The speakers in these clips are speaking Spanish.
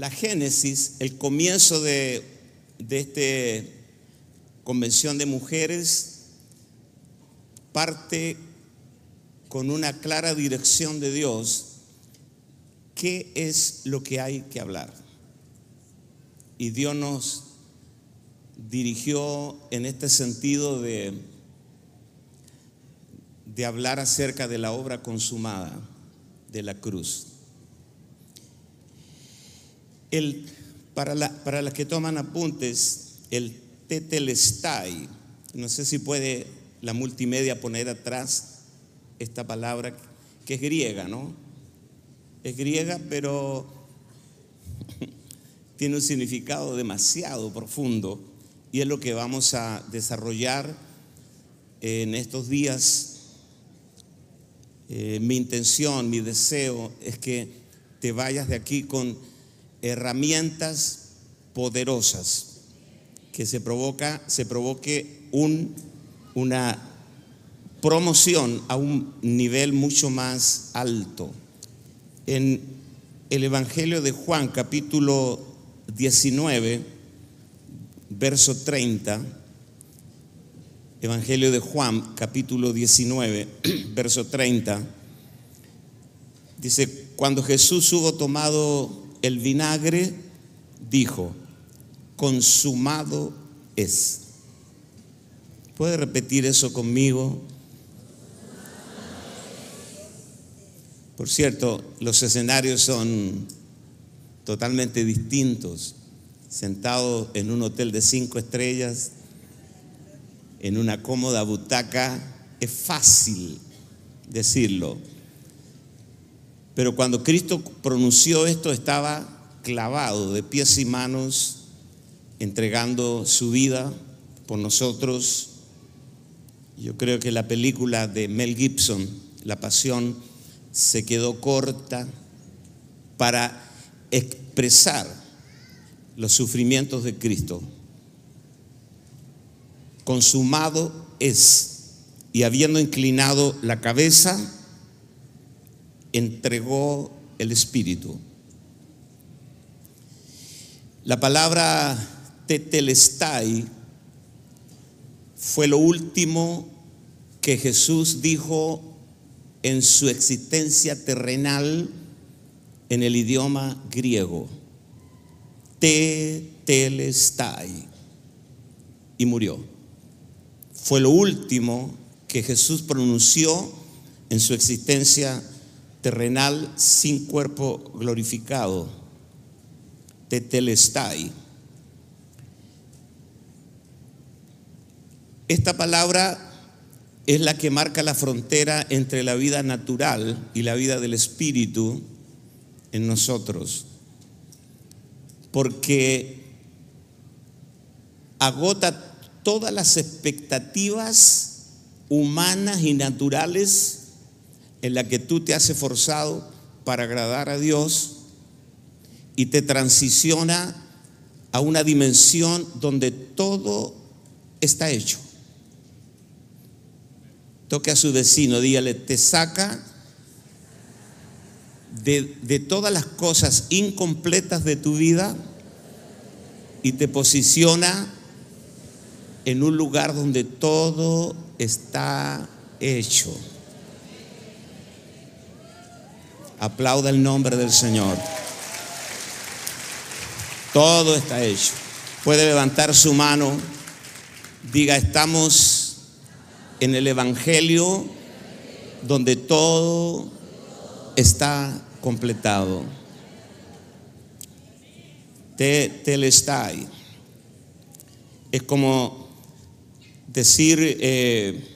la génesis, el comienzo de, de esta convención de mujeres, parte con una clara dirección de Dios, qué es lo que hay que hablar. Y Dios nos dirigió en este sentido de, de hablar acerca de la obra consumada de la cruz. El, para, la, para las que toman apuntes, el tetelestai, no sé si puede la multimedia poner atrás esta palabra que es griega, ¿no? Es griega, pero tiene un significado demasiado profundo y es lo que vamos a desarrollar en estos días. Eh, mi intención, mi deseo es que te vayas de aquí con herramientas poderosas, que se, provoca, se provoque un, una promoción a un nivel mucho más alto. En el Evangelio de Juan, capítulo 19, verso 30, Evangelio de Juan, capítulo 19, verso 30, dice, cuando Jesús hubo tomado el vinagre, dijo, consumado es. ¿Puede repetir eso conmigo? Por cierto, los escenarios son totalmente distintos. Sentado en un hotel de cinco estrellas, en una cómoda butaca, es fácil decirlo. Pero cuando Cristo pronunció esto estaba clavado de pies y manos, entregando su vida por nosotros. Yo creo que la película de Mel Gibson, La Pasión, se quedó corta para expresar los sufrimientos de Cristo. Consumado es, y habiendo inclinado la cabeza, entregó el Espíritu. La palabra tetelestai fue lo último que Jesús dijo en su existencia terrenal en el idioma griego. Tetelestai. Y murió. Fue lo último que Jesús pronunció en su existencia terrenal sin cuerpo glorificado. Tetelestai. Esta palabra es la que marca la frontera entre la vida natural y la vida del espíritu en nosotros. Porque agota todas las expectativas humanas y naturales en las que tú te has esforzado para agradar a Dios y te transiciona a una dimensión donde todo está hecho. Toque a su vecino, dígale, te saca de, de, todas las cosas incompletas de tu vida y te posiciona en un lugar donde todo está hecho. Aplauda el nombre del Señor. Todo está hecho. Puede levantar su mano. Diga, estamos en el Evangelio donde todo está completado. Te, telestai. Es como decir, eh,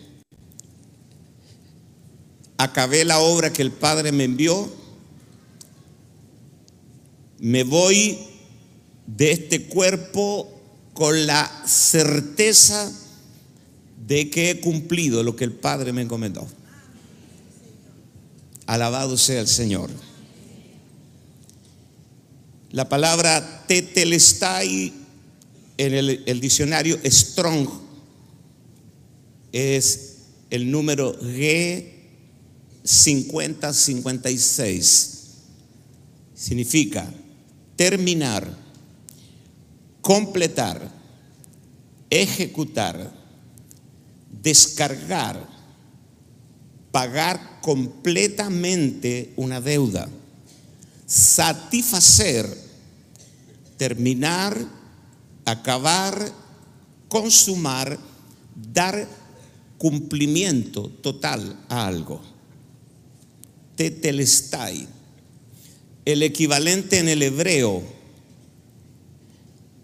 acabé la obra que el Padre me envió, me voy de este cuerpo con la certeza de que he cumplido lo que el Padre me encomendó. Alabado sea el Señor. La palabra tetelestai en el, el diccionario Strong es el número G 5056. Significa terminar, completar, ejecutar, descargar, pagar completamente una deuda, satisfacer, terminar, acabar, consumar, dar cumplimiento total a algo. Tetelestai. El equivalente en el hebreo,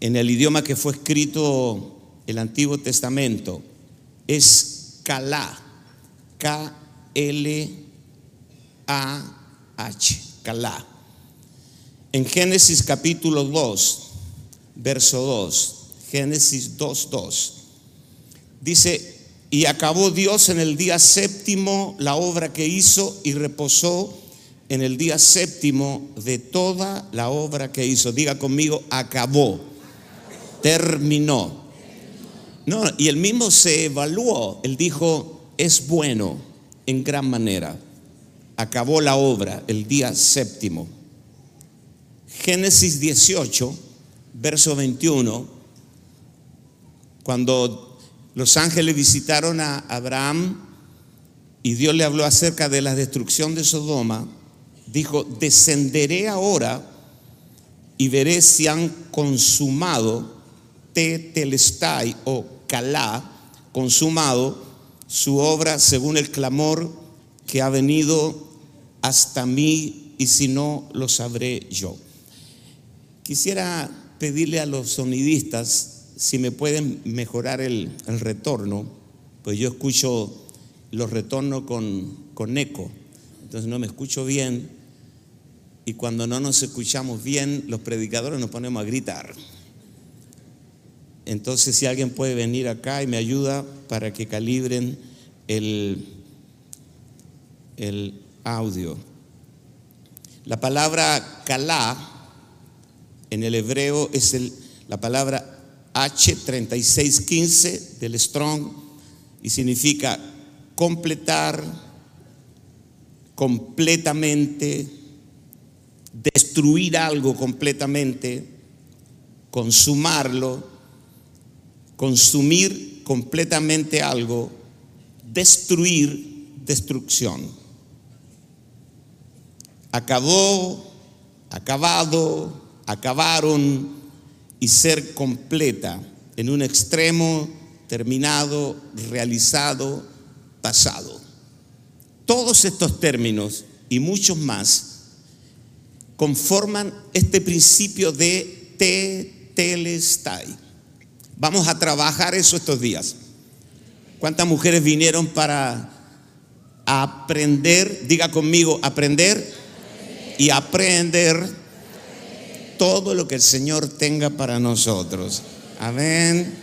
en el idioma que fue escrito el Antiguo Testamento, es Kalá. K-L-A-H. Kalá. En Génesis capítulo 2, verso 2. Génesis 2, 2. Dice, y acabó Dios en el día séptimo la obra que hizo y reposó en el día séptimo de toda la obra que hizo. Diga conmigo, acabó, terminó. No, y él mismo se evaluó. Él dijo, es bueno en gran manera. Acabó la obra el día séptimo. Génesis 18, verso 21, cuando los ángeles visitaron a Abraham y Dios le habló acerca de la destrucción de Sodoma. Dijo, descenderé ahora y veré si han consumado tetelestai o calá, consumado su obra según el clamor que ha venido hasta mí y si no lo sabré yo. Quisiera pedirle a los sonidistas si me pueden mejorar el, retorno, pues yo escucho los retornos con, con eco, entonces no me escucho bien y cuando no nos escuchamos bien, los predicadores nos ponemos a gritar. Entonces si alguien puede venir acá y me ayuda para que calibren el, el audio. La palabra kalá en el hebreo es el, la palabra H3615 del Strong y significa completar completamente, destruir algo completamente, consumarlo, consumir completamente algo, destruir, destrucción. Acabó, acabado, acabaron, y ser completa en un extremo terminado, realizado, pasado. Todos estos términos y muchos más conforman este principio de tetelestai. Vamos a trabajar eso estos días. ¿Cuántas mujeres vinieron para aprender? Diga conmigo, aprender y aprender todo lo que el Señor tenga para nosotros. Amén.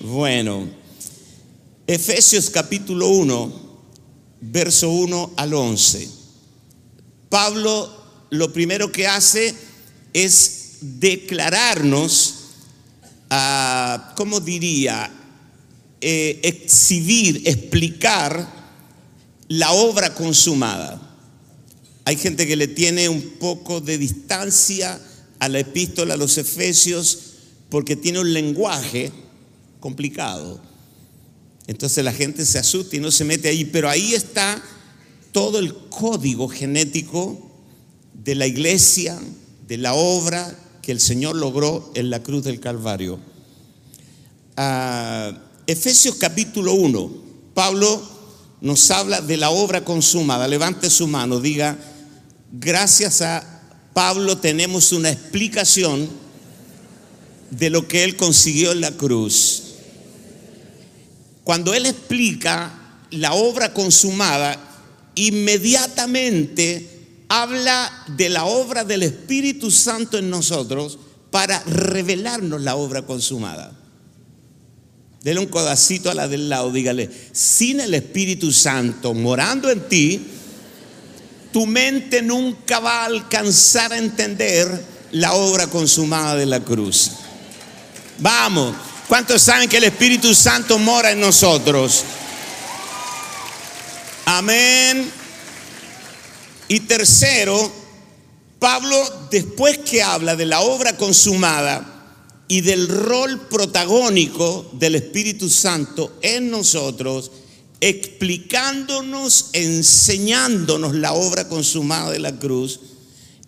Bueno, Efesios capítulo 1, verso 1 al 11. Pablo lo primero que hace es declararnos, uh, ¿cómo diría? Eh, exhibir, explicar la obra consumada. Hay gente que le tiene un poco de distancia a la epístola a los Efesios porque tiene un lenguaje complicado. Entonces la gente se asusta y no se mete ahí, pero ahí está todo el código genético de la iglesia, de la obra que el Señor logró en la cruz del Calvario. Efesios capítulo 1, Pablo nos habla de la obra consumada. Levante su mano, diga, gracias a Pablo tenemos una explicación de lo que él consiguió en la cruz. Cuando él explica la obra consumada, inmediatamente habla de la obra del Espíritu Santo en nosotros para revelarnos la obra consumada. Dele un codacito a la del lado, dígale, sin el Espíritu Santo morando en ti, tu mente nunca va a alcanzar a entender la obra consumada de la cruz. Vamos, ¿cuántos saben que el Espíritu Santo mora en nosotros? Amén. Y tercero, Pablo, después que habla de la obra consumada y del rol protagónico del Espíritu Santo en nosotros, explicándonos, enseñándonos la obra consumada de la cruz,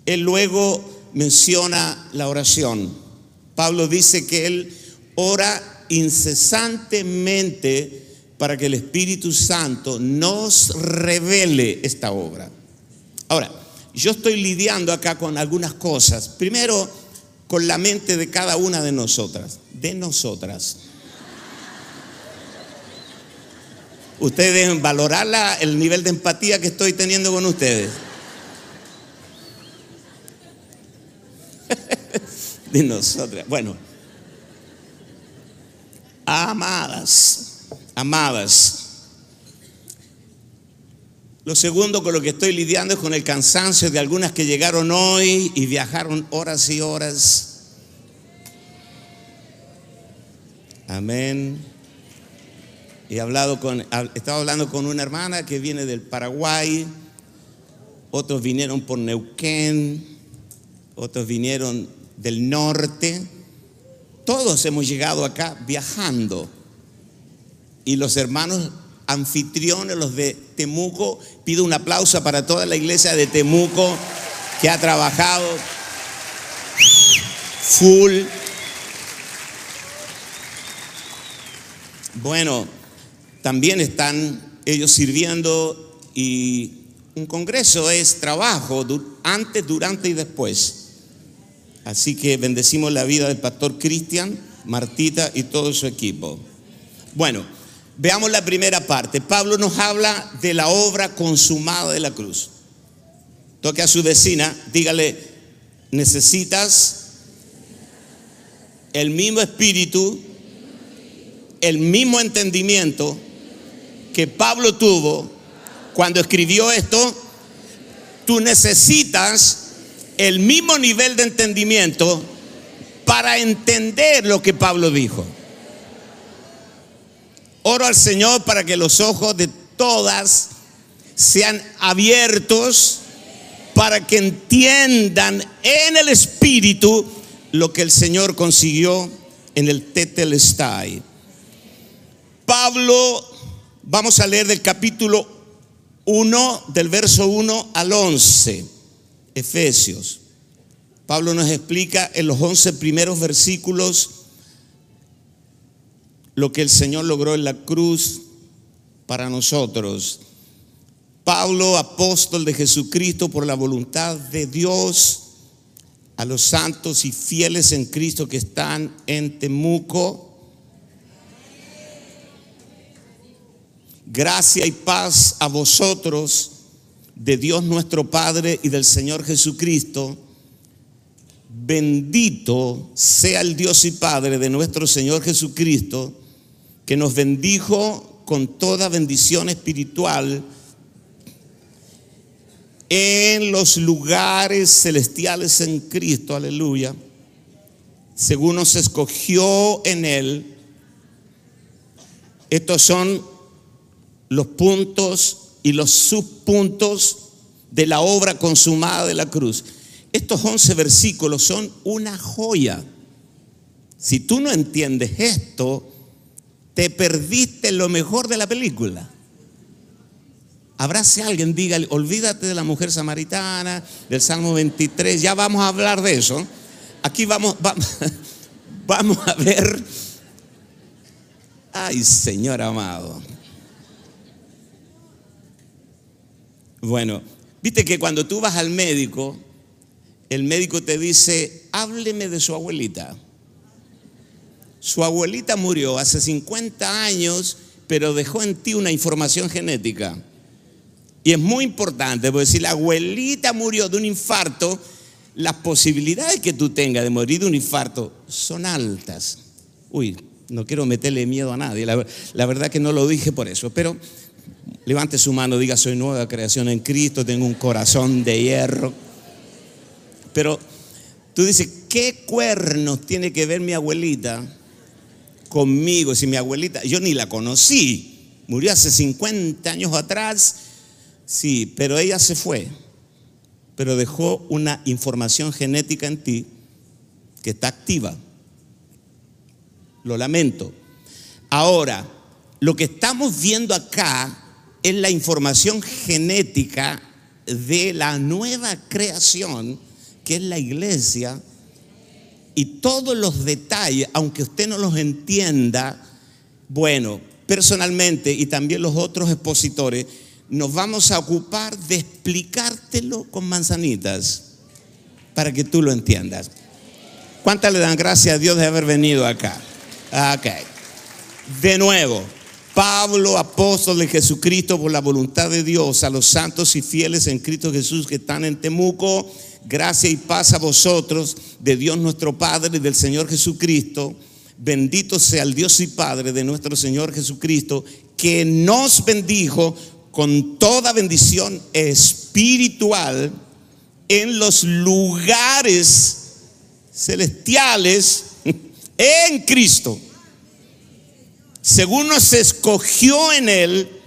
él luego menciona la oración. Pablo dice que él ora incesantemente para que el Espíritu Santo nos revele esta obra. Ahora, yo estoy lidiando acá con algunas cosas. Primero, con la mente de cada una de nosotras, de nosotras. Ustedes deben valorar el nivel de empatía que estoy teniendo con ustedes. de nosotras. Bueno, amadas, amadas. Lo segundo con lo que estoy lidiando es con el cansancio de algunas que llegaron hoy y viajaron horas y horas. Amén. He hablado con, estaba hablando con una hermana que viene del Paraguay, otros vinieron por Neuquén, otros vinieron del norte. Todos hemos llegado acá viajando. Y los hermanos anfitriones, los de Temuco, pido un aplauso para toda la iglesia de Temuco que ha trabajado full. Bueno, también están ellos sirviendo y un congreso es trabajo antes, durante y después. Así que bendecimos la vida del pastor Cristian, Martita y todo su equipo. Bueno, veamos la primera parte. Pablo nos habla de la obra consumada de la cruz. Toque a su vecina, dígale, necesitas el mismo espíritu, el mismo entendimiento que Pablo tuvo cuando escribió esto, tú necesitas el mismo nivel de entendimiento para entender lo que Pablo dijo. Oro al Señor para que los ojos de todas sean abiertos para que entiendan en el Espíritu lo que el Señor consiguió en el Tetelestai. Pablo Vamos a leer del capítulo 1, del verso 1 al 11, Efesios. Pablo nos explica en los 11 primeros versículos lo que el Señor logró en la cruz para nosotros. Pablo, apóstol de Jesucristo por la voluntad de Dios, a los santos y fieles en Cristo que están en Temuco Gracia y paz a vosotros de Dios nuestro Padre y del Señor Jesucristo. Bendito sea el Dios y Padre de nuestro Señor Jesucristo, que nos bendijo con toda bendición espiritual en los lugares celestiales en Cristo, aleluya, según nos escogió en Él. Estos son los puntos y los subpuntos de la obra consumada de la cruz. Estos 11 versículos son una joya. Si tú no entiendes esto, te perdiste lo mejor de la película. Abrace a alguien, diga, olvídate de la mujer samaritana, del Salmo 23, ya vamos a hablar de eso. Aquí vamos, vamos, vamos a ver. Ay, Señor amado. Bueno, viste que cuando tú vas al médico, el médico te dice, hábleme de su abuelita. Su abuelita murió hace 50 años, pero dejó en ti una información genética. Y es muy importante, porque si la abuelita murió de un infarto, las posibilidades que tú tengas de morir de un infarto son altas. Uy, no quiero meterle miedo a nadie, la, la verdad que no lo dije por eso, pero Levante su mano, diga, soy nueva creación en Cristo, tengo un corazón de hierro. Pero tú dices, ¿qué cuernos tiene que ver mi abuelita conmigo? Si mi abuelita, yo ni la conocí, murió hace 50 años atrás, sí, pero ella se fue. pero dejó una información genética en ti que está activa. Lo lamento. Ahora, lo que estamos viendo acá es la información genética de la nueva creación que es la iglesia y todos los detalles, aunque usted no los entienda, bueno, personalmente y también los otros expositores, nos vamos a ocupar de explicártelo con manzanitas para que tú lo entiendas. ¿Cuántas le dan gracias a Dios de haber venido acá? Ok. De nuevo, Pablo, apóstol de Jesucristo, por la voluntad de Dios, a los santos y fieles en Cristo Jesús que están en Temuco, gracia y paz a vosotros, de Dios nuestro Padre y del Señor Jesucristo. Bendito sea el Dios y Padre de nuestro Señor Jesucristo, que nos bendijo con toda bendición espiritual en los lugares celestiales en Cristo. Según nos escogió en Él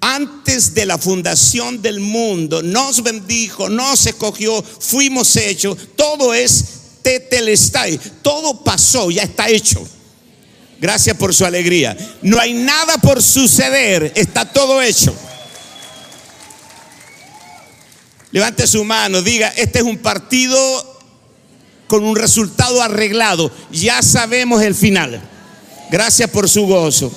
antes de la fundación del mundo, nos bendijo, nos escogió, fuimos hechos, todo es tetelestai, todo pasó, ya está hecho. Gracias por su alegría. No hay nada por suceder, está todo hecho. Levante su mano, diga, este es un partido con un resultado arreglado. Ya sabemos el final. Gracias por su gozo.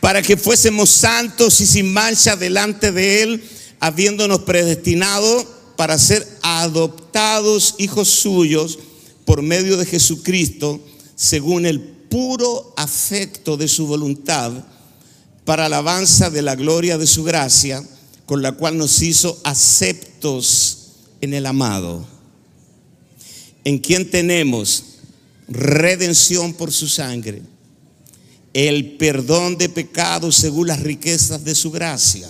Para que fuésemos santos y sin mancha delante de Él, habiéndonos predestinado para ser adoptados hijos suyos por medio de Jesucristo, según el puro afecto de su voluntad para alabanza de la gloria de su gracia, con la cual nos hizo aceptos en el amado, en quien tenemos redención por su sangre, el perdón de pecados según las riquezas de su gracia,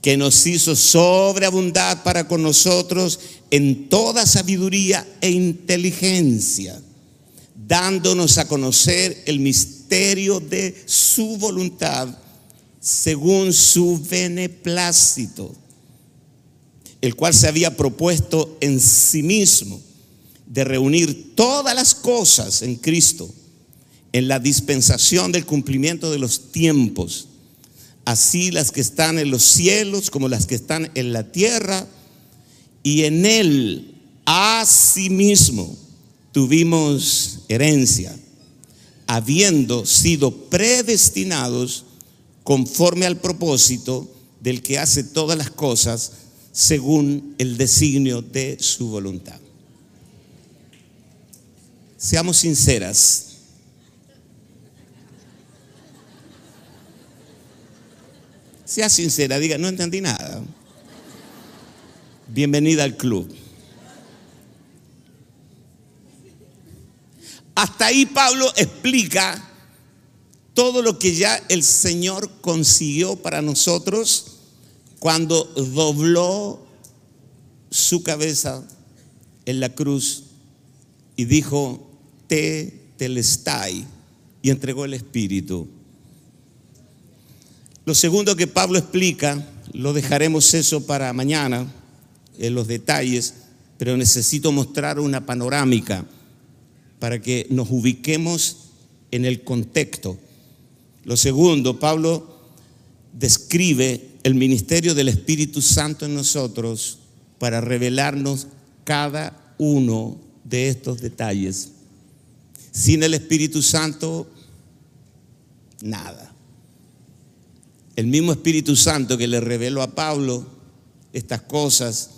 que nos hizo sobreabundar para con nosotros en toda sabiduría e inteligencia, dándonos a conocer el misterio de su voluntad según su beneplácito, el cual se había propuesto en sí mismo de reunir todas las cosas en Cristo, en la dispensación del cumplimiento de los tiempos, así las que están en los cielos como las que están en la tierra, y en él, asimismo, tuvimos herencia, habiendo sido predestinados conforme al propósito del que hace todas las cosas según el designio de su voluntad. Seamos sinceras. Sea sincera, diga, no entendí nada. Bienvenida al club. Hasta ahí Pablo explica todo lo que ya el Señor consiguió para nosotros cuando dobló su cabeza en la cruz y dijo, te telestai, y entregó el Espíritu. Lo segundo que Pablo explica, lo dejaremos eso para mañana, en los detalles, pero necesito mostrar una panorámica para que nos ubiquemos en el contexto. Lo segundo, Pablo describe el ministerio del Espíritu Santo en nosotros para revelarnos cada uno de estos detalles. Sin el Espíritu Santo, nada. El mismo Espíritu Santo que le reveló a Pablo estas cosas,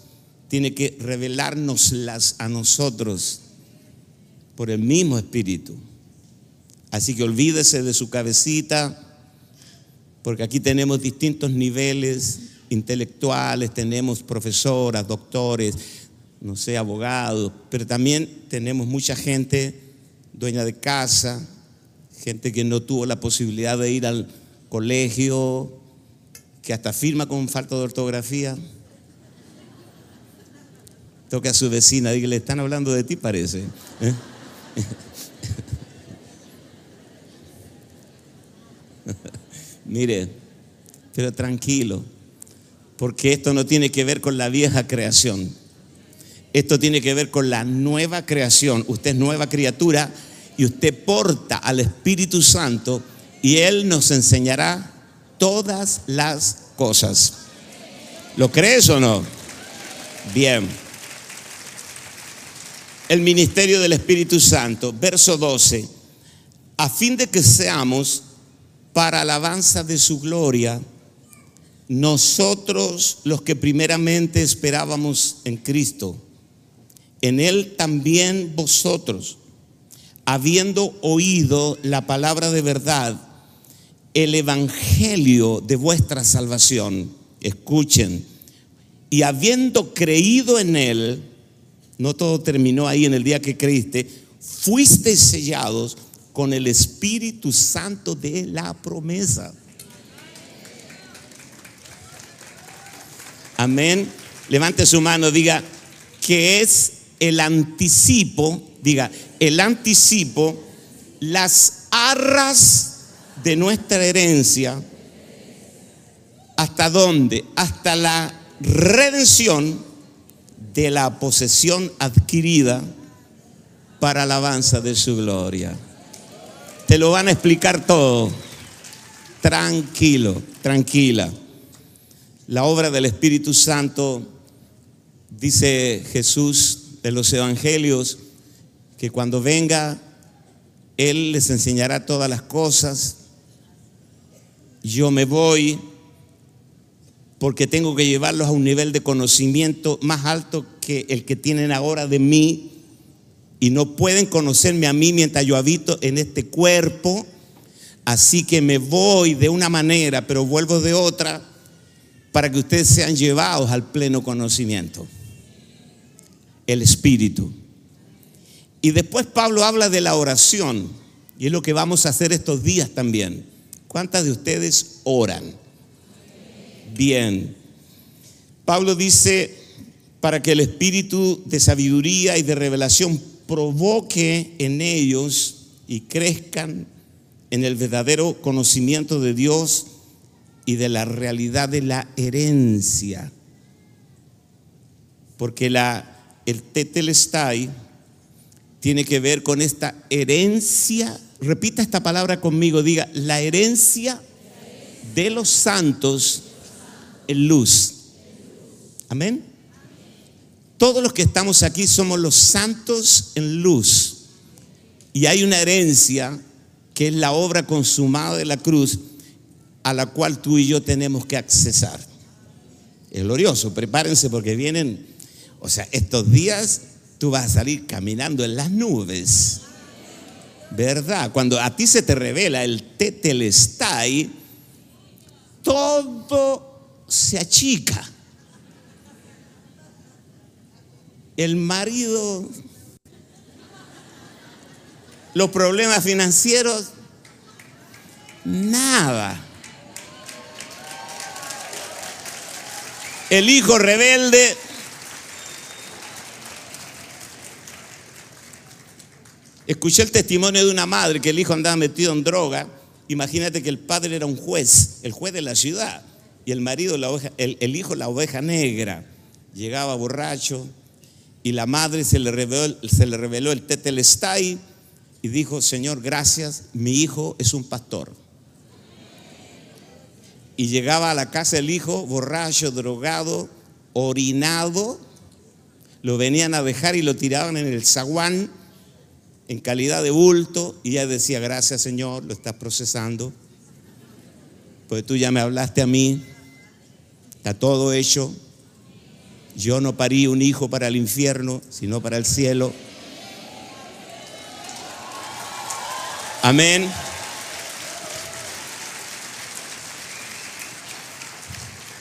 tiene que revelárnoslas a nosotros por el mismo Espíritu. Así que olvídese de su cabecita, porque aquí tenemos distintos niveles intelectuales, tenemos profesoras, doctores, no sé, abogados, pero también tenemos mucha gente dueña de casa, gente que no tuvo la posibilidad de ir al colegio, que hasta firma con falta de ortografía. Toca a su vecina, dígale, están hablando de ti, parece. ¿eh? Mire, pero tranquilo. Porque esto no tiene que ver con la vieja creación. Esto tiene que ver con la nueva creación. Usted es nueva criatura y usted porta al Espíritu Santo y Él nos enseñará todas las cosas. ¿Lo crees o no? Bien. El ministerio del Espíritu Santo, verso 12, a fin de que seamos para alabanza de su gloria, nosotros los que primeramente esperábamos en Cristo, en Él también vosotros, habiendo oído la palabra de verdad, el evangelio de vuestra salvación, escuchen, y habiendo creído en Él, no todo terminó ahí en el día que creíste, fuiste sellados con el Espíritu Santo de la promesa. Amén. Levante su mano, diga que es el anticipo, diga, el anticipo, las arras de nuestra herencia. ¿Hasta dónde? Hasta la redención de la posesión adquirida para alabanza de su gloria. Te lo van a explicar todo. Tranquilo, tranquila. La obra del Espíritu Santo, dice Jesús de los Evangelios, que cuando venga, Él les enseñará todas las cosas. Yo me voy porque tengo que llevarlos a un nivel de conocimiento más alto que el que tienen ahora de mí y no pueden conocerme a mí mientras yo habito en este cuerpo. Así que me voy de una manera, pero vuelvo de otra, para que ustedes sean llevados al pleno conocimiento. El Espíritu. Y después Pablo habla de la oración, y es lo que vamos a hacer estos días también. ¿Cuántas de ustedes oran? bien. Pablo dice, para que el espíritu de sabiduría y de revelación provoque en ellos y crezcan en el verdadero conocimiento de Dios y de la realidad de la herencia. Porque la, el tetelestai tiene que ver con esta herencia. Repita esta palabra conmigo, diga, la herencia de los santos en luz. Amén. Todos los que estamos aquí somos los santos en luz. Y hay una herencia que es la obra consumada de la cruz a la cual tú y yo tenemos que accesar. Es glorioso, prepárense porque vienen, o sea, estos días tú vas a salir caminando en las nubes. ¿Verdad? Cuando a ti se te revela el tetelestai, todo se achica. El marido, los problemas financieros, nada. El hijo rebelde, Escuché el testimonio de una madre que el hijo andaba metido en droga. Imagínate que el padre era un juez, el juez de la ciudad y el marido, el, hijo, la oveja negra. Llegaba borracho y la madre se le reveló, se le reveló el tetelestai y dijo, Señor, gracias, mi hijo es un pastor. Y llegaba a la casa del hijo borracho, drogado, orinado, lo venían a dejar y lo tiraban en el zaguán en calidad de bulto y ella decía, gracias Señor, lo estás procesando, pues tú ya me hablaste a mí, Está todo hecho. Yo no parí un hijo para el infierno, sino para el cielo. Amén.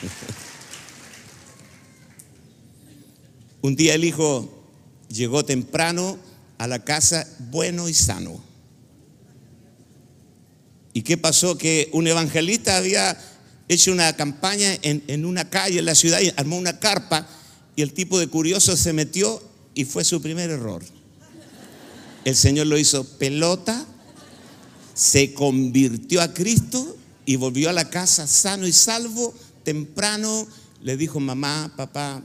Un día el hijo llegó temprano a la casa bueno y sano. ¿Y qué pasó? Que un evangelista había hecho una campaña en, una calle en la ciudad y armó una carpa y el tipo de curioso se metió y fue su primer error. El Señor lo hizo pelota, se convirtió a Cristo y volvió a la casa sano y salvo, temprano, le dijo, mamá, papá,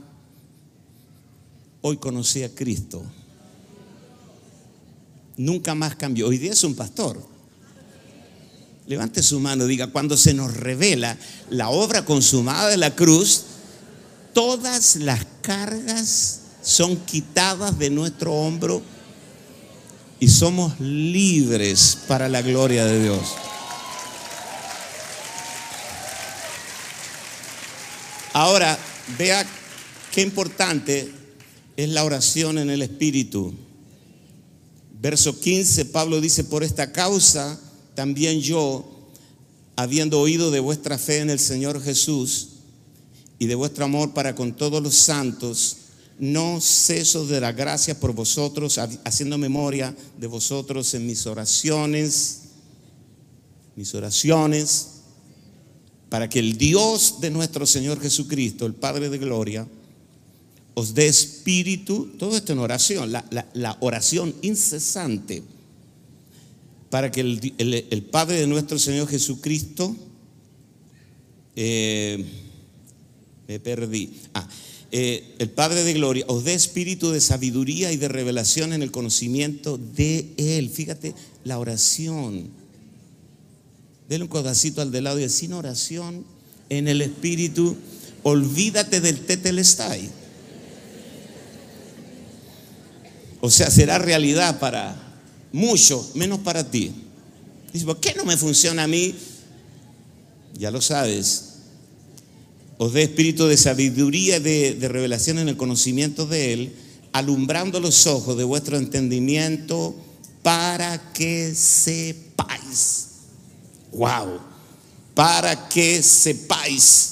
hoy conocí a Cristo. Nunca más cambió. Hoy día es un pastor. Levante su mano diga, cuando se nos revela la obra consumada de la cruz, todas las cargas son quitadas de nuestro hombro y somos libres para la gloria de Dios. Ahora, vea qué importante es la oración en el Espíritu. Verso 15, Pablo dice, por esta causa también yo, habiendo oído de vuestra fe en el Señor Jesús y de vuestro amor para con todos los santos, no ceso de dar gracias por vosotros, haciendo memoria de vosotros en mis oraciones, mis oraciones para que el Dios de nuestro Señor Jesucristo, el Padre de Gloria, os dé espíritu, todo esto en oración, la, oración incesante, para que el, Padre de nuestro Señor Jesucristo, eh, me perdí, ah, eh, el Padre de Gloria, os dé espíritu de sabiduría y de revelación en el conocimiento de Él. Fíjate, la oración Dele un codacito al de lado y sin oración en el espíritu, olvídate del tetelestai. O sea, será realidad para muchos, menos para ti. Dice, ¿por qué no me funciona a mí? Ya lo sabes. Os dé espíritu de sabiduría de revelación en el conocimiento de Él, alumbrando los ojos de vuestro entendimiento para que sepáis Wow. Para que sepáis.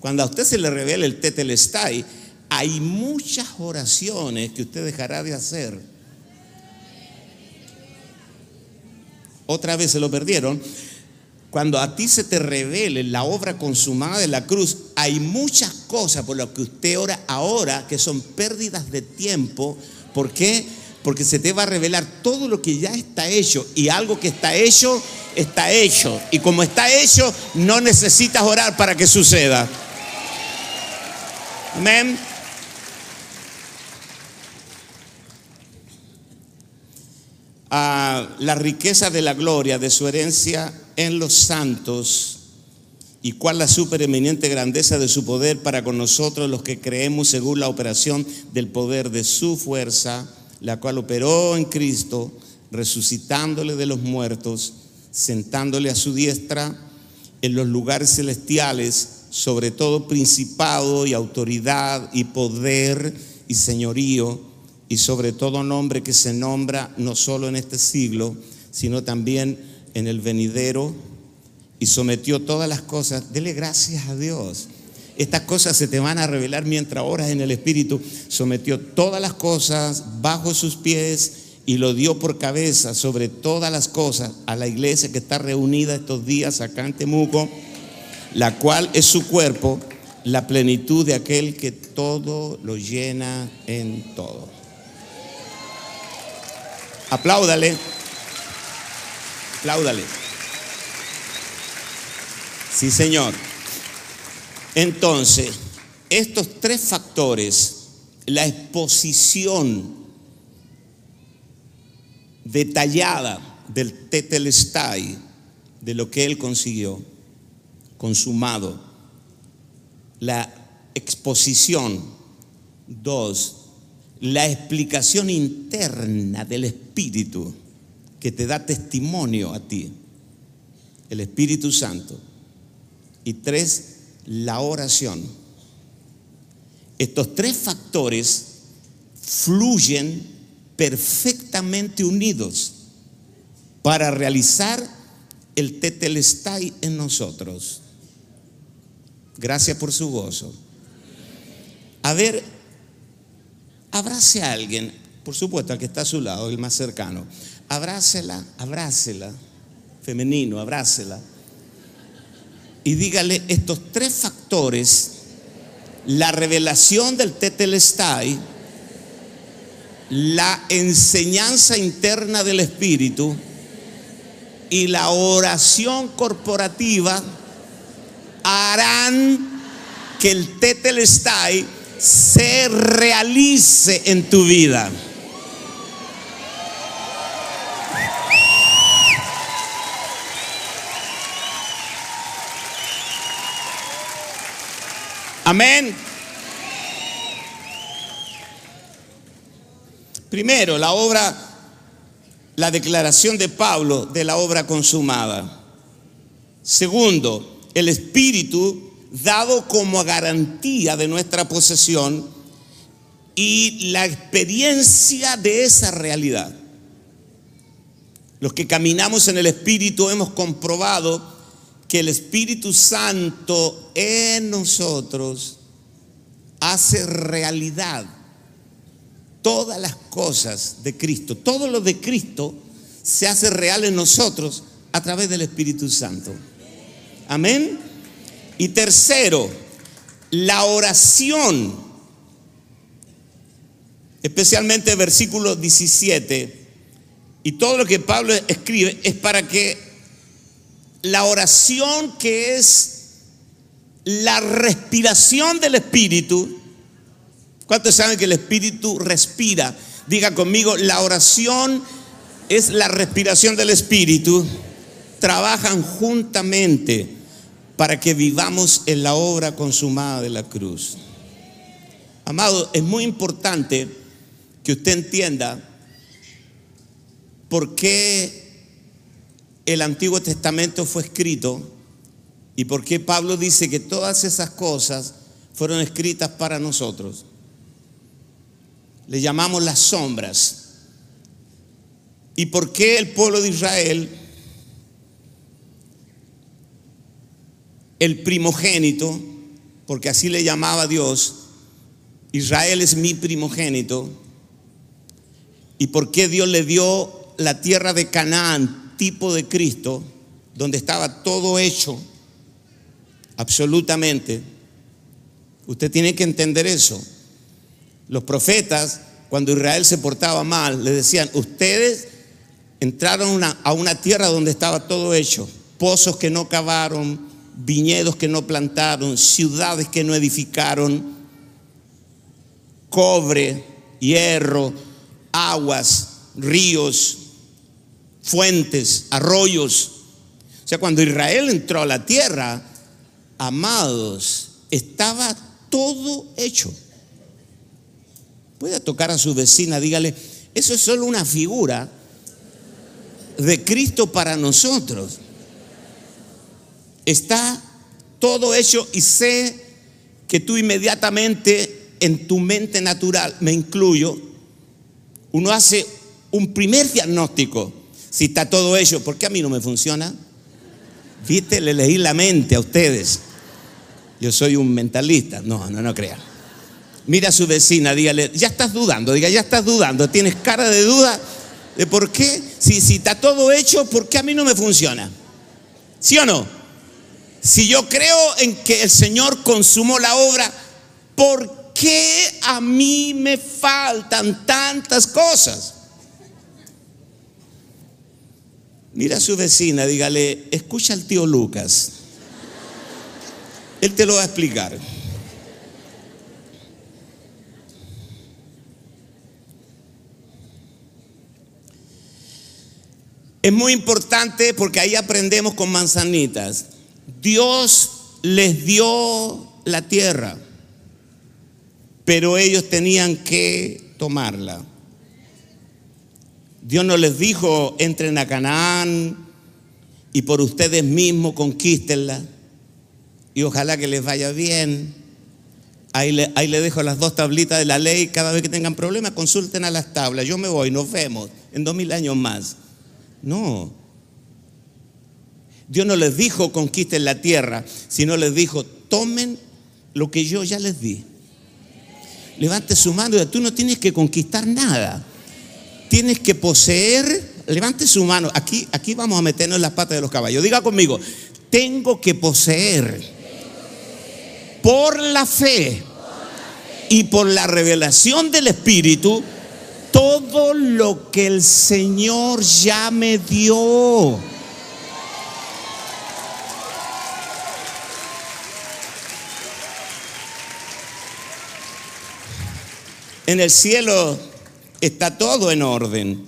Cuando a usted se le revela el tetelestai, hay muchas oraciones que usted dejará de hacer. Otra vez se lo perdieron. Cuando a ti se te revele la obra consumada de la cruz, hay muchas cosas por las que usted ora ahora que son pérdidas de tiempo. ¿Por qué? Porque se te va a revelar todo lo que ya está hecho y algo que está hecho está hecho. Y como está hecho, no necesitas orar para que suceda. Amén. A la riqueza de la gloria de su herencia en los santos y cuál la supereminente grandeza de su poder para con nosotros los que creemos según la operación del poder de su fuerza, la cual operó en Cristo, resucitándole de los muertos sentándole a su diestra en los lugares celestiales, sobre todo principado y autoridad y poder y señorío, y sobre todo nombre que se nombra no solo en este siglo, sino también en el venidero, y sometió todas las cosas. Dele gracias a Dios. Estas cosas se te van a revelar mientras oras en el Espíritu. Sometió todas las cosas bajo sus pies y lo dio por cabeza sobre todas las cosas a la iglesia que está reunida estos días acá en Temuco, la cual es su cuerpo, la plenitud de aquel que todo lo llena en todo. Apláudale, apláudale. Sí, Señor. Entonces, estos tres factores, la exposición detallada del tetelestai, de lo que él consiguió, consumado. La exposición, dos, la explicación interna del Espíritu que te da testimonio a ti, el Espíritu Santo. Y tres, la oración. Estos tres factores fluyen perfectamente unidos para realizar el tetelestai en nosotros. Gracias por su gozo. A ver, abrace a alguien, por supuesto, al que está a su lado, el más cercano. Abrácela, abrácela, femenino, abrácela. Y dígale estos tres factores, la revelación del tetelestai, la enseñanza interna del Espíritu y la oración corporativa harán que el Tetelestai se realice en tu vida. Amén. Primero, la obra, la declaración de Pablo de la obra consumada. Segundo, el Espíritu dado como garantía de nuestra posesión y la experiencia de esa realidad. Los que caminamos en el Espíritu hemos comprobado que el Espíritu Santo en nosotros hace realidad todas las cosas de Cristo. Todo lo de Cristo se hace real en nosotros a través del Espíritu Santo. Amén. Y tercero, la oración, especialmente versículo 17, y todo lo que Pablo escribe es para que la oración que es la respiración del Espíritu. ¿Cuántos saben que el Espíritu respira? Diga conmigo, la oración es la respiración del Espíritu. Trabajan juntamente para que vivamos en la obra consumada de la cruz. Amado, es muy importante que usted entienda por qué el Antiguo Testamento fue escrito y por qué Pablo dice que todas esas cosas fueron escritas para nosotros. Le llamamos las sombras. ¿Y por qué el pueblo de Israel, el primogénito, porque así le llamaba Dios, Israel es mi primogénito, y por qué Dios le dio la tierra de Canaán tipo de Cristo, donde estaba todo hecho, absolutamente, usted tiene que entender eso. Los profetas, cuando Israel se portaba mal, le decían, ustedes entraron a una tierra donde estaba todo hecho, pozos que no cavaron, viñedos que no plantaron, ciudades que no edificaron, cobre, hierro, aguas, ríos, fuentes, arroyos. O sea, cuando Israel entró a la tierra, amados, estaba todo hecho. Puede tocar a su vecina, dígale, eso es solo una figura de Cristo para nosotros. Está todo hecho y sé que tú inmediatamente en tu mente natural, me incluyo, uno hace un primer diagnóstico. Si está todo hecho, ¿por qué a mí no me funciona? Viste, le leí la mente a ustedes. Yo soy un mentalista. No, no, no crean. Mira a su vecina, dígale, ya estás dudando, diga, ya estás dudando, tienes cara de duda de por qué, si, si está todo hecho, ¿por qué a mí no me funciona? ¿Sí o no? Si yo creo en que el Señor consumó la obra, ¿por qué a mí me faltan tantas cosas? Mira a su vecina, dígale, escucha al tío Lucas. Él te lo va a explicar. Es muy importante porque ahí aprendemos con manzanitas. Dios les dio la tierra, pero ellos tenían que tomarla. Dios no les dijo, entren a Canaán y por ustedes mismos conquístenla y ojalá que les vaya bien. Ahí le, dejo las dos tablitas de la ley. Cada vez que tengan problemas, consulten a las tablas. Yo me voy, nos vemos en dos mil años más. No. Dios no les dijo conquisten la tierra, sino les dijo tomen lo que yo ya les di. Levante su mano y tú no tienes que conquistar nada tienes que poseer, levante su mano, aquí, aquí vamos a meternos en las patas de los caballos. Diga conmigo, tengo que poseer por la fe y por la revelación del Espíritu todo lo que el Señor ya me dio. En el cielo está todo en orden.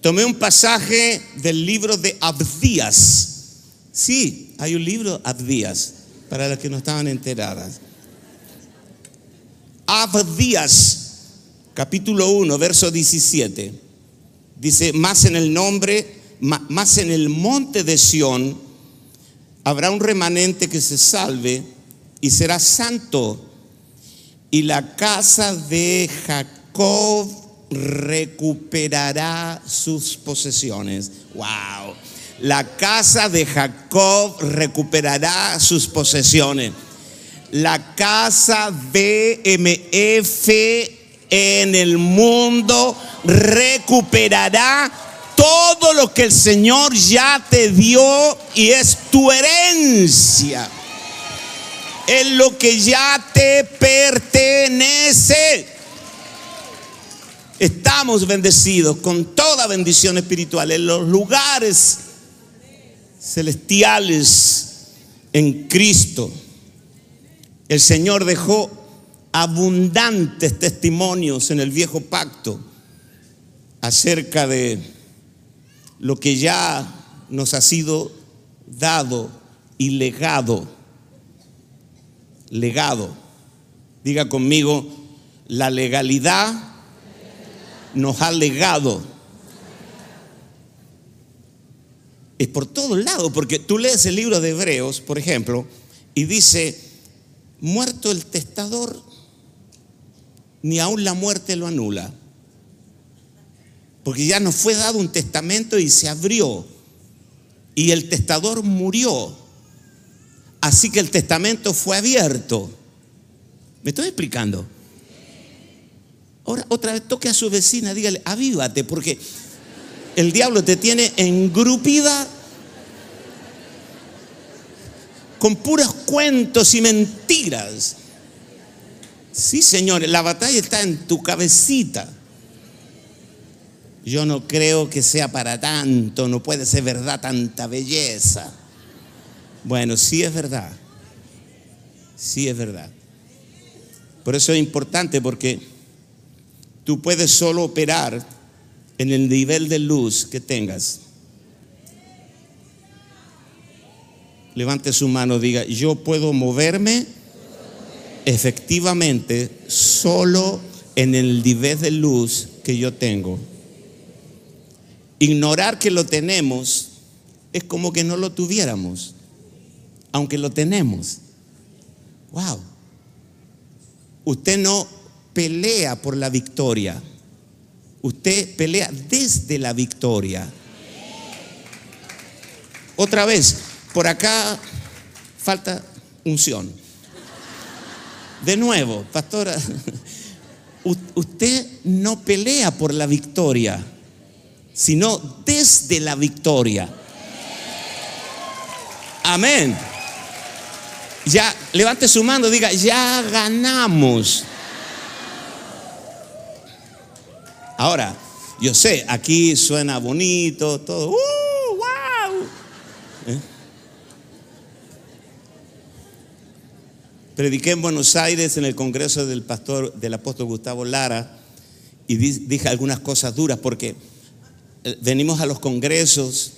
Tomé un pasaje del libro de Abdías. Sí, hay un libro Abdías, para las que no estaban enteradas. Abdías, capítulo 1, verso 17. Dice, más en el nombre, más en el monte de Sión, habrá un remanente que se salve y será santo. Y la casa de Jacob recuperará sus posesiones. Wow. La casa de Jacob recuperará sus posesiones. La casa BMF en el mundo recuperará todo lo que el Señor ya te dio y es tu herencia. Es lo que ya te pertenece. Estamos bendecidos con toda bendición espiritual en los lugares celestiales en Cristo. El Señor dejó abundantes testimonios en el viejo pacto acerca de lo que ya nos ha sido dado y legado. Legado. Diga conmigo, la legalidad nos ha legado. Es por todos lados, porque tú lees el libro de Hebreos, por ejemplo, y dice, muerto el testador, ni aún la muerte lo anula. Porque ya nos fue dado un testamento y se abrió. Y el testador murió. Así que el testamento fue abierto. ¿Me estoy explicando? Ahora, otra vez toque a su vecina, dígale, avívate, porque el diablo te tiene engrupida con puros cuentos y mentiras. Sí, señor, la batalla está en tu cabecita. Yo no creo que sea para tanto, no puede ser verdad tanta belleza. Bueno, sí es verdad. Sí es verdad. Por eso es importante porque tú puedes solo operar en el nivel de luz que tengas. Levante su mano, diga, yo puedo moverme efectivamente solo en el nivel de luz que yo tengo. Ignorar que lo tenemos es como que no lo tuviéramos, aunque lo tenemos. Wow. Usted no pelea por la victoria, usted pelea desde la victoria. Otra vez, por acá falta unción. De nuevo, pastora, usted no pelea por la victoria sino desde la victoria. Amén. Ya, levante su mano, diga, ya ganamos. Ahora, yo sé, aquí suena bonito, todo, uh, wow. ¿Eh? Prediqué en Buenos Aires en el congreso del pastor, del apóstol Gustavo Lara, y dije algunas cosas duras porque venimos a los congresos,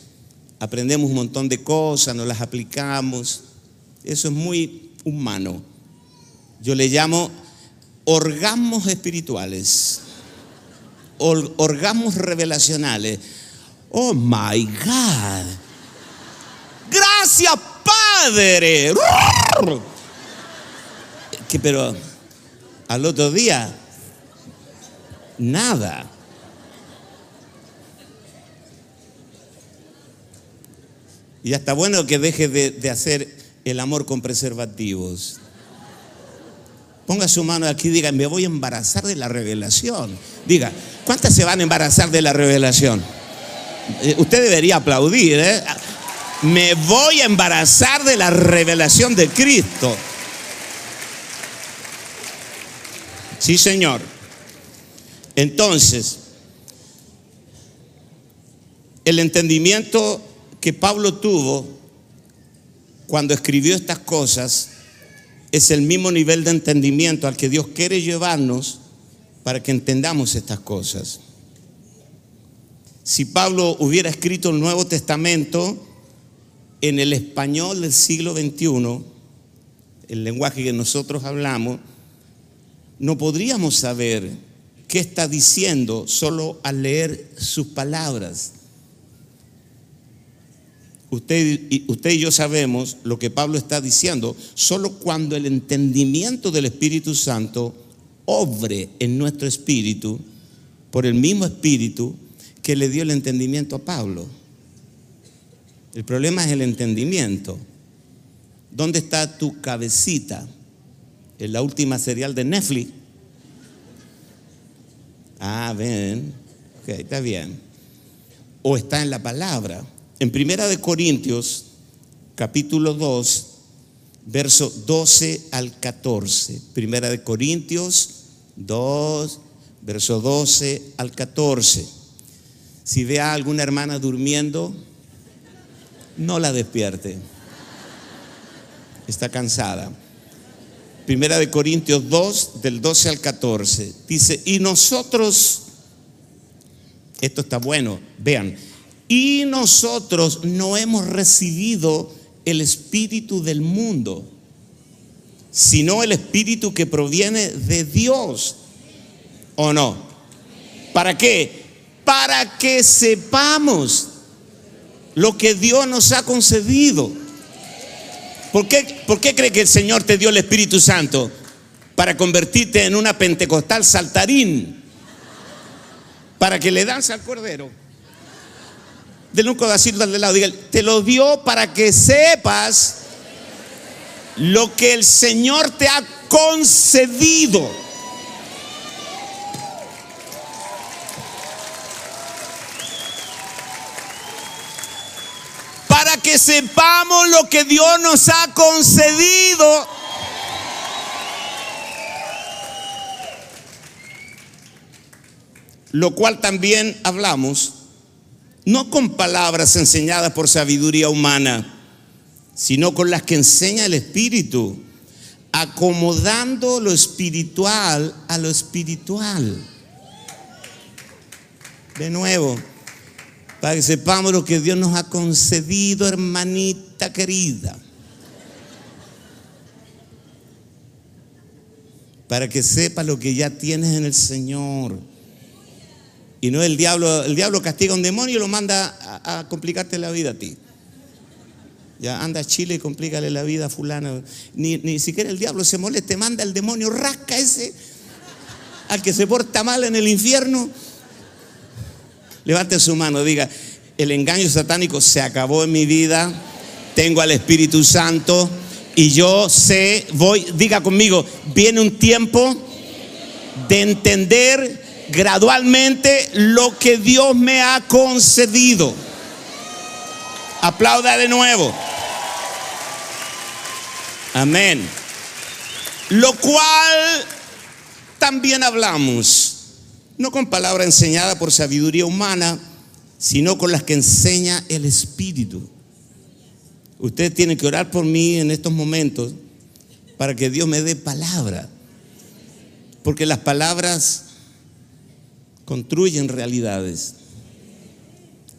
aprendemos un montón de cosas, nos las aplicamos. Eso es muy humano. Yo le llamo orgasmos espirituales, orgasmos revelacionales. Oh my God. Gracias, Padre. Que, pero al otro día, nada. Y hasta bueno que deje de, hacer el amor con preservativos. Ponga su mano aquí y diga, me voy a embarazar de la revelación. Diga, ¿cuántas se van a embarazar de la revelación? Eh, usted debería aplaudir, ¿eh? Me voy a embarazar de la revelación de Cristo. Sí, Señor. Entonces, el entendimiento que Pablo tuvo cuando escribió estas cosas es el mismo nivel de entendimiento al que Dios quiere llevarnos para que entendamos estas cosas. Si Pablo hubiera escrito el Nuevo Testamento en el español del siglo XXI, el lenguaje que nosotros hablamos, no podríamos saber qué está diciendo solo al leer sus palabras. Usted y, usted y yo sabemos lo que Pablo está diciendo solo cuando el entendimiento del Espíritu Santo obre en nuestro espíritu por el mismo espíritu que le dio el entendimiento a Pablo. El problema es el entendimiento. ¿Dónde está tu cabecita? En la última serial de Netflix. Ah, ven. Ok, está bien. O está en la palabra. En Primera de Corintios, capítulo 2, verso 12 al 14. Primera de Corintios 2, verso 12 al 14. Si ve a alguna hermana durmiendo, no la despierte. Está cansada. Primera de Corintios 2, del 12 al 14. Dice, y nosotros, esto está bueno, vean, y nosotros no hemos recibido el espíritu del mundo, sino el espíritu que proviene de Dios. ¿O no? ¿Para qué? Para que sepamos lo que Dios nos ha concedido. ¿Por qué, ¿Por qué cree que el Señor te dio el Espíritu Santo? Para convertirte en una pentecostal saltarín. Para que le danse al cordero. Del un codacito al lado. Diga, te lo dio para que sepas lo que el Señor te ha concedido. Para que sepamos lo que Dios nos ha concedido. Lo cual también hablamos, no con palabras enseñadas por sabiduría humana, sino con las que enseña el Espíritu, acomodando lo espiritual a lo espiritual. De nuevo, para que sepamos lo que Dios nos ha concedido, hermanita querida. Para que sepa lo que ya tienes en el Señor. Y no el diablo, el diablo castiga a un demonio y lo manda a, complicarte la vida a ti. Ya anda a Chile y complícale la vida a fulano. Ni, ni siquiera el diablo se moleste, manda el demonio, rasca ese al que se porta mal en el infierno. Levante su mano, diga, el engaño satánico se acabó en mi vida, tengo al Espíritu Santo y yo sé, voy, diga conmigo, viene un tiempo de entender gradualmente lo que Dios me ha concedido. Aplauda de nuevo. Amén. Lo cual también hablamos, no con palabra enseñada por sabiduría humana, sino con las que enseña el Espíritu. Usted tiene que orar por mí en estos momentos para que Dios me dé palabra. Porque las palabras construyen realidades.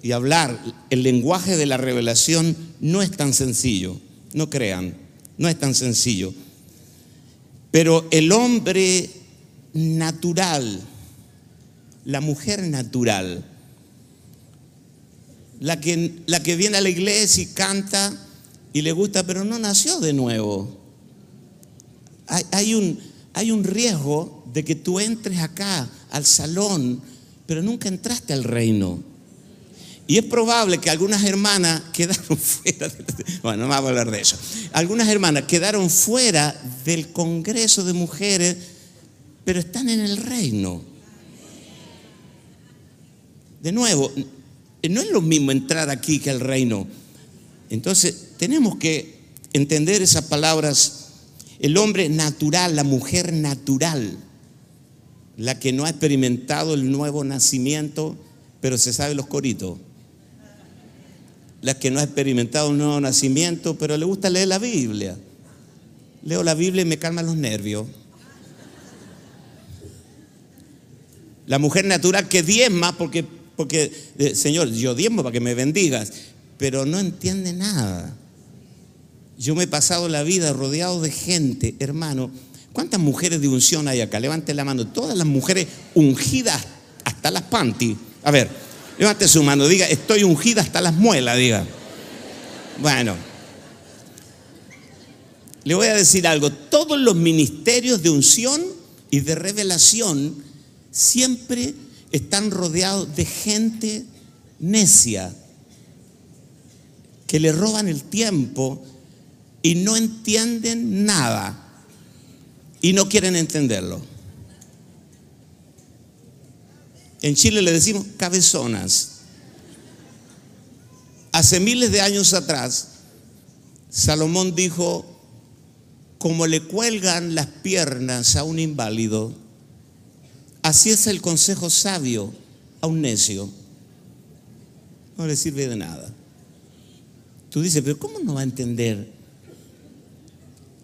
Y hablar el lenguaje de la revelación no es tan sencillo, no crean, no es tan sencillo. Pero el hombre natural, la mujer natural, la que, la que viene a la iglesia y canta y le gusta, pero no nació de nuevo. Hay, hay, un, hay un riesgo de que tú entres acá al salón, pero nunca entraste al reino. Y es probable que algunas hermanas quedaron fuera, bueno, no vamos a hablar de eso, algunas hermanas quedaron fuera del Congreso de Mujeres, pero están en el reino. De nuevo, no es lo mismo entrar aquí que al reino. Entonces, tenemos que entender esas palabras. El hombre natural, la mujer natural, la que no ha experimentado el nuevo nacimiento, pero se sabe los coritos. La que no ha experimentado un nuevo nacimiento, pero le gusta leer la Biblia. Leo la Biblia y me calma los nervios. La mujer natural que diezma porque, porque eh, Señor, yo diezmo para que me bendigas, pero no entiende nada. Yo me he pasado la vida rodeado de gente, hermano. ¿Cuántas mujeres de unción hay acá? Levante la mano. Todas las mujeres ungidas hasta las panty. A ver, levante su mano, diga, estoy ungida hasta las muelas, diga. Bueno, le voy a decir algo. Todos los ministerios de unción y de revelación siempre están rodeados de gente necia, que le roban el tiempo y no entienden nada y no quieren entenderlo. En Chile le decimos cabezonas. Hace miles de años atrás, Salomón dijo, como le cuelgan las piernas a un inválido, así es el consejo sabio a un necio. No le sirve de nada. Tú dices, pero ¿cómo no va a entender?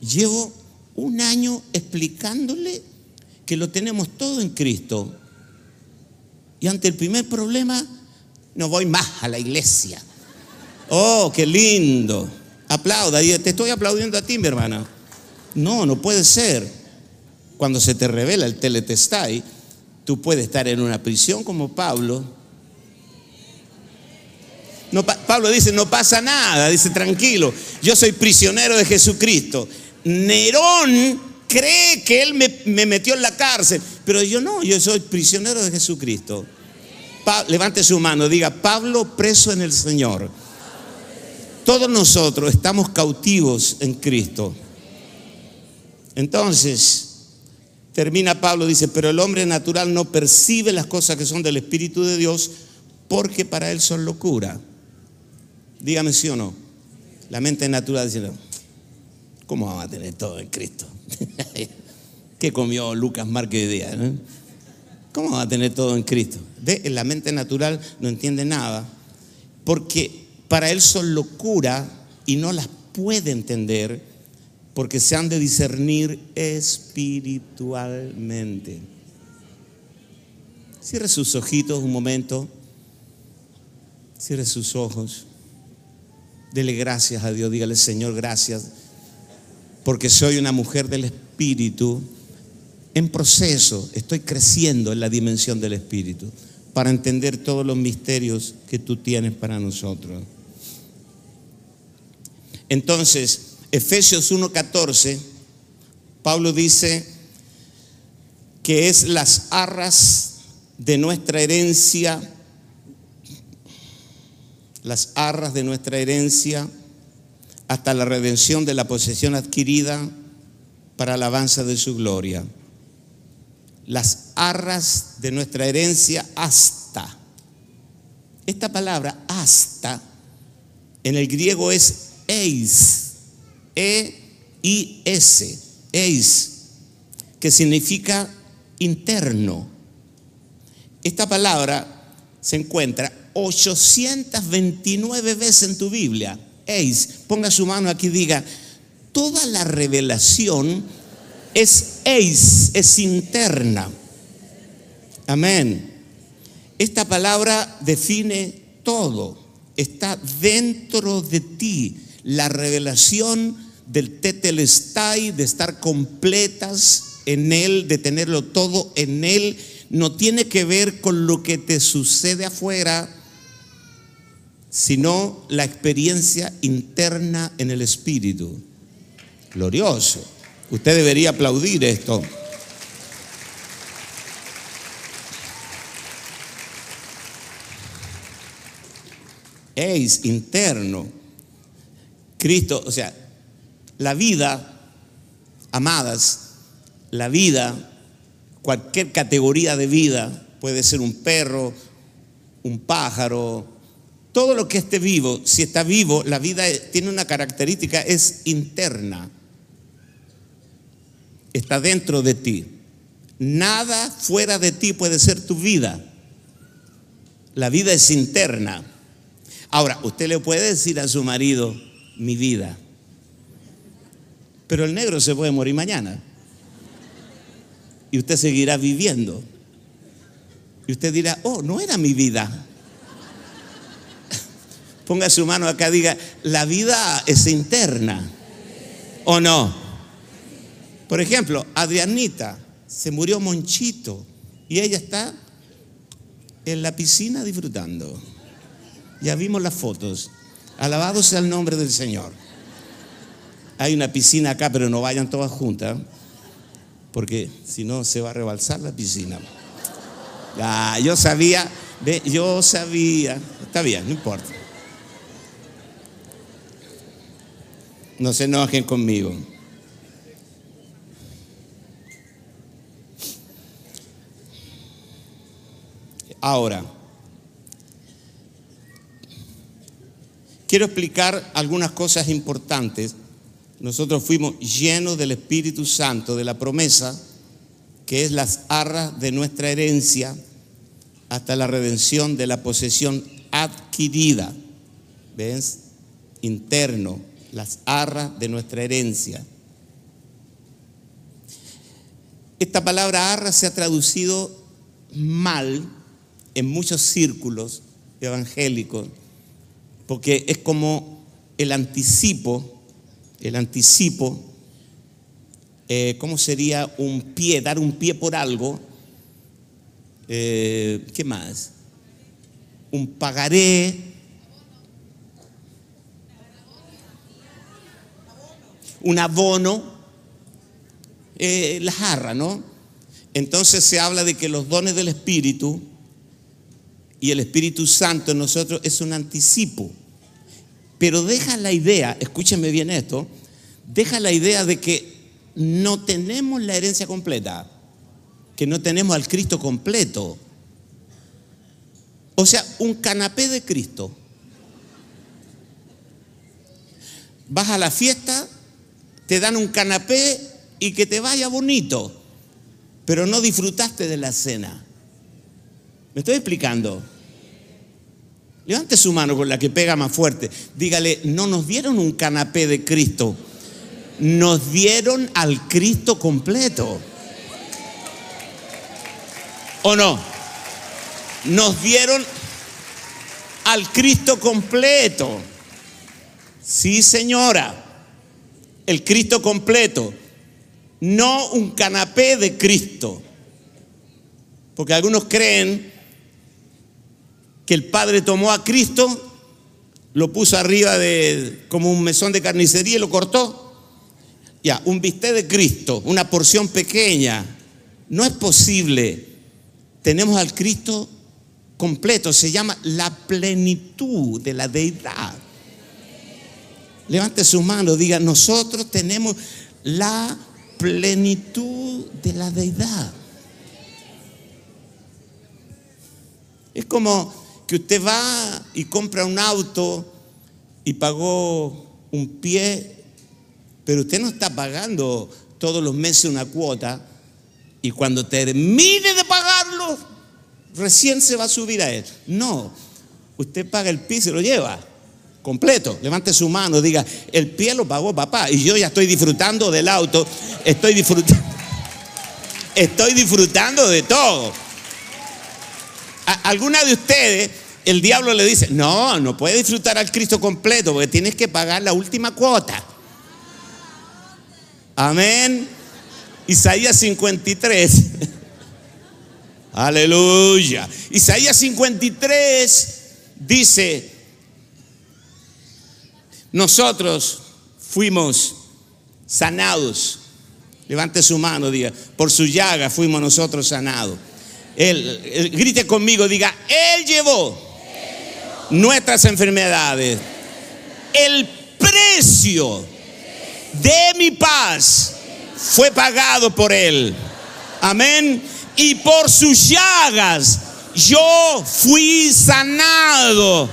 Llevo un año explicándole que lo tenemos todo en Cristo. Y ante el primer problema, no voy más a la iglesia. Oh, qué lindo. Aplauda. Te estoy aplaudiendo a ti, mi hermana. No, no puede ser. Cuando se te revela el teletestai, tú puedes estar en una prisión como Pablo. No, Pablo dice, no pasa nada, dice, tranquilo, yo soy prisionero de Jesucristo. Nerón cree que él me, metió en la cárcel, pero yo no, yo soy prisionero de Jesucristo. levante su mano, diga, Pablo preso en el Señor. Todos nosotros estamos cautivos en Cristo. Entonces, termina Pablo, dice, pero el hombre natural no percibe las cosas que son del Espíritu de Dios porque para él son locura. Dígame sí o no. La mente natural dice, ¿Cómo vamos a tener todo en Cristo? ¿Qué comió Lucas Márquez de día? ¿Cómo vamos a tener todo en Cristo? En la mente natural no entiende nada, porque para él son locura y no las puede entender, porque se han de discernir espiritualmente. Cierre sus ojitos un momento, cierre sus ojos, dele gracias a Dios, dígale Señor, gracias porque soy una mujer del Espíritu en proceso, estoy creciendo en la dimensión del Espíritu para entender todos los misterios que tú tienes para nosotros. Entonces, Efesios 1:14, Pablo dice que es las arras de nuestra herencia, las arras de nuestra herencia hasta la redención de la posesión adquirida para alabanza de su gloria. Las arras de nuestra herencia hasta. Esta palabra hasta en el griego es eis, E-I-S, eis, que significa interno. Esta palabra se encuentra 829 veces en tu Biblia eis. Ponga su mano aquí y diga, toda la revelación es eis, es interna. Amén. Esta palabra define todo. Está dentro de ti. La revelación del tetelestai, de estar completas en Él, de tenerlo todo en Él, no tiene que ver con lo que te sucede afuera, sino la experiencia interna en el Espíritu. Glorioso. Usted debería aplaudir esto. Es interno. Cristo, o sea, la vida, amadas, la vida, cualquier categoría de vida, puede ser un perro, un pájaro, todo lo que esté vivo, si está vivo, la vida tiene una característica, es interna. Está dentro de ti. Nada fuera de ti puede ser tu vida. La vida es interna. Ahora, usted le puede decir a su marido, mi vida. Pero el negro se puede morir mañana. Y usted seguirá viviendo. Y usted dirá, oh, no era mi vida. Ponga su mano acá, diga, la vida es interna. ¿O no? Por ejemplo, Adrianita se murió Monchito y ella está en la piscina disfrutando. Ya vimos las fotos. Alabado sea el nombre del Señor. Hay una piscina acá, pero no vayan todas juntas, porque si no se va a rebalsar la piscina. Ah, yo sabía, yo sabía. Está bien, no importa. No se enojen conmigo. Ahora, quiero explicar algunas cosas importantes. Nosotros fuimos llenos del Espíritu Santo, de la promesa, que es las arras de nuestra herencia hasta la redención de la posesión adquirida. ¿Ves? Interno, las arras de nuestra herencia. Esta palabra arra se ha traducido mal en muchos círculos evangélicos, porque es como el anticipo, el anticipo, eh, ¿cómo sería un pie, dar un pie por algo? Eh, ¿Qué más? Un pagaré. Un abono. Eh, la jarra, ¿no? Entonces se habla de que los dones del Espíritu y el Espíritu Santo en nosotros es un anticipo. Pero deja la idea, escúcheme bien esto, deja la idea de que no tenemos la herencia completa, que no tenemos al Cristo completo. O sea, un canapé de Cristo. Vas a la fiesta, te dan un canapé y que te vaya bonito, pero no disfrutaste de la cena. ¿Me estoy explicando? Levante su mano con la que pega más fuerte. Dígale, no nos dieron un canapé de Cristo, nos dieron al Cristo completo. ¿O no? Nos dieron al Cristo completo. Sí, señora. El Cristo completo. No un canapé de Cristo. Porque algunos creen que el Padre tomó a Cristo, lo puso arriba de como un mesón de carnicería y lo cortó. Ya, un bistec de Cristo, una porción pequeña. No es posible. Tenemos al Cristo completo, se llama la plenitud de la deidad. Levante su mano, diga, nosotros tenemos la plenitud de la deidad. Es como que usted va y compra un auto y pagó un pie, pero usted no está pagando todos los meses una cuota y cuando termine de pagarlo, recién se va a subir a él. No, usted paga el pie y se lo lleva completo. Levante su mano, diga, el pie lo pagó papá y yo ya estoy disfrutando del auto, estoy disfrutando, estoy disfrutando de todo alguna de ustedes, el diablo le dice, no, no puede disfrutar al Cristo completo porque tienes que pagar la última cuota. Amén. Isaías 53. Aleluya. Isaías 53 dice, nosotros fuimos sanados. Levante su mano, diga, por su llaga fuimos nosotros sanados. Él, grite conmigo, diga, Él llevó, nuestras enfermedades. El precio de mi paz fue pagado por Él. Amén. Y por sus llagas yo fui sanado.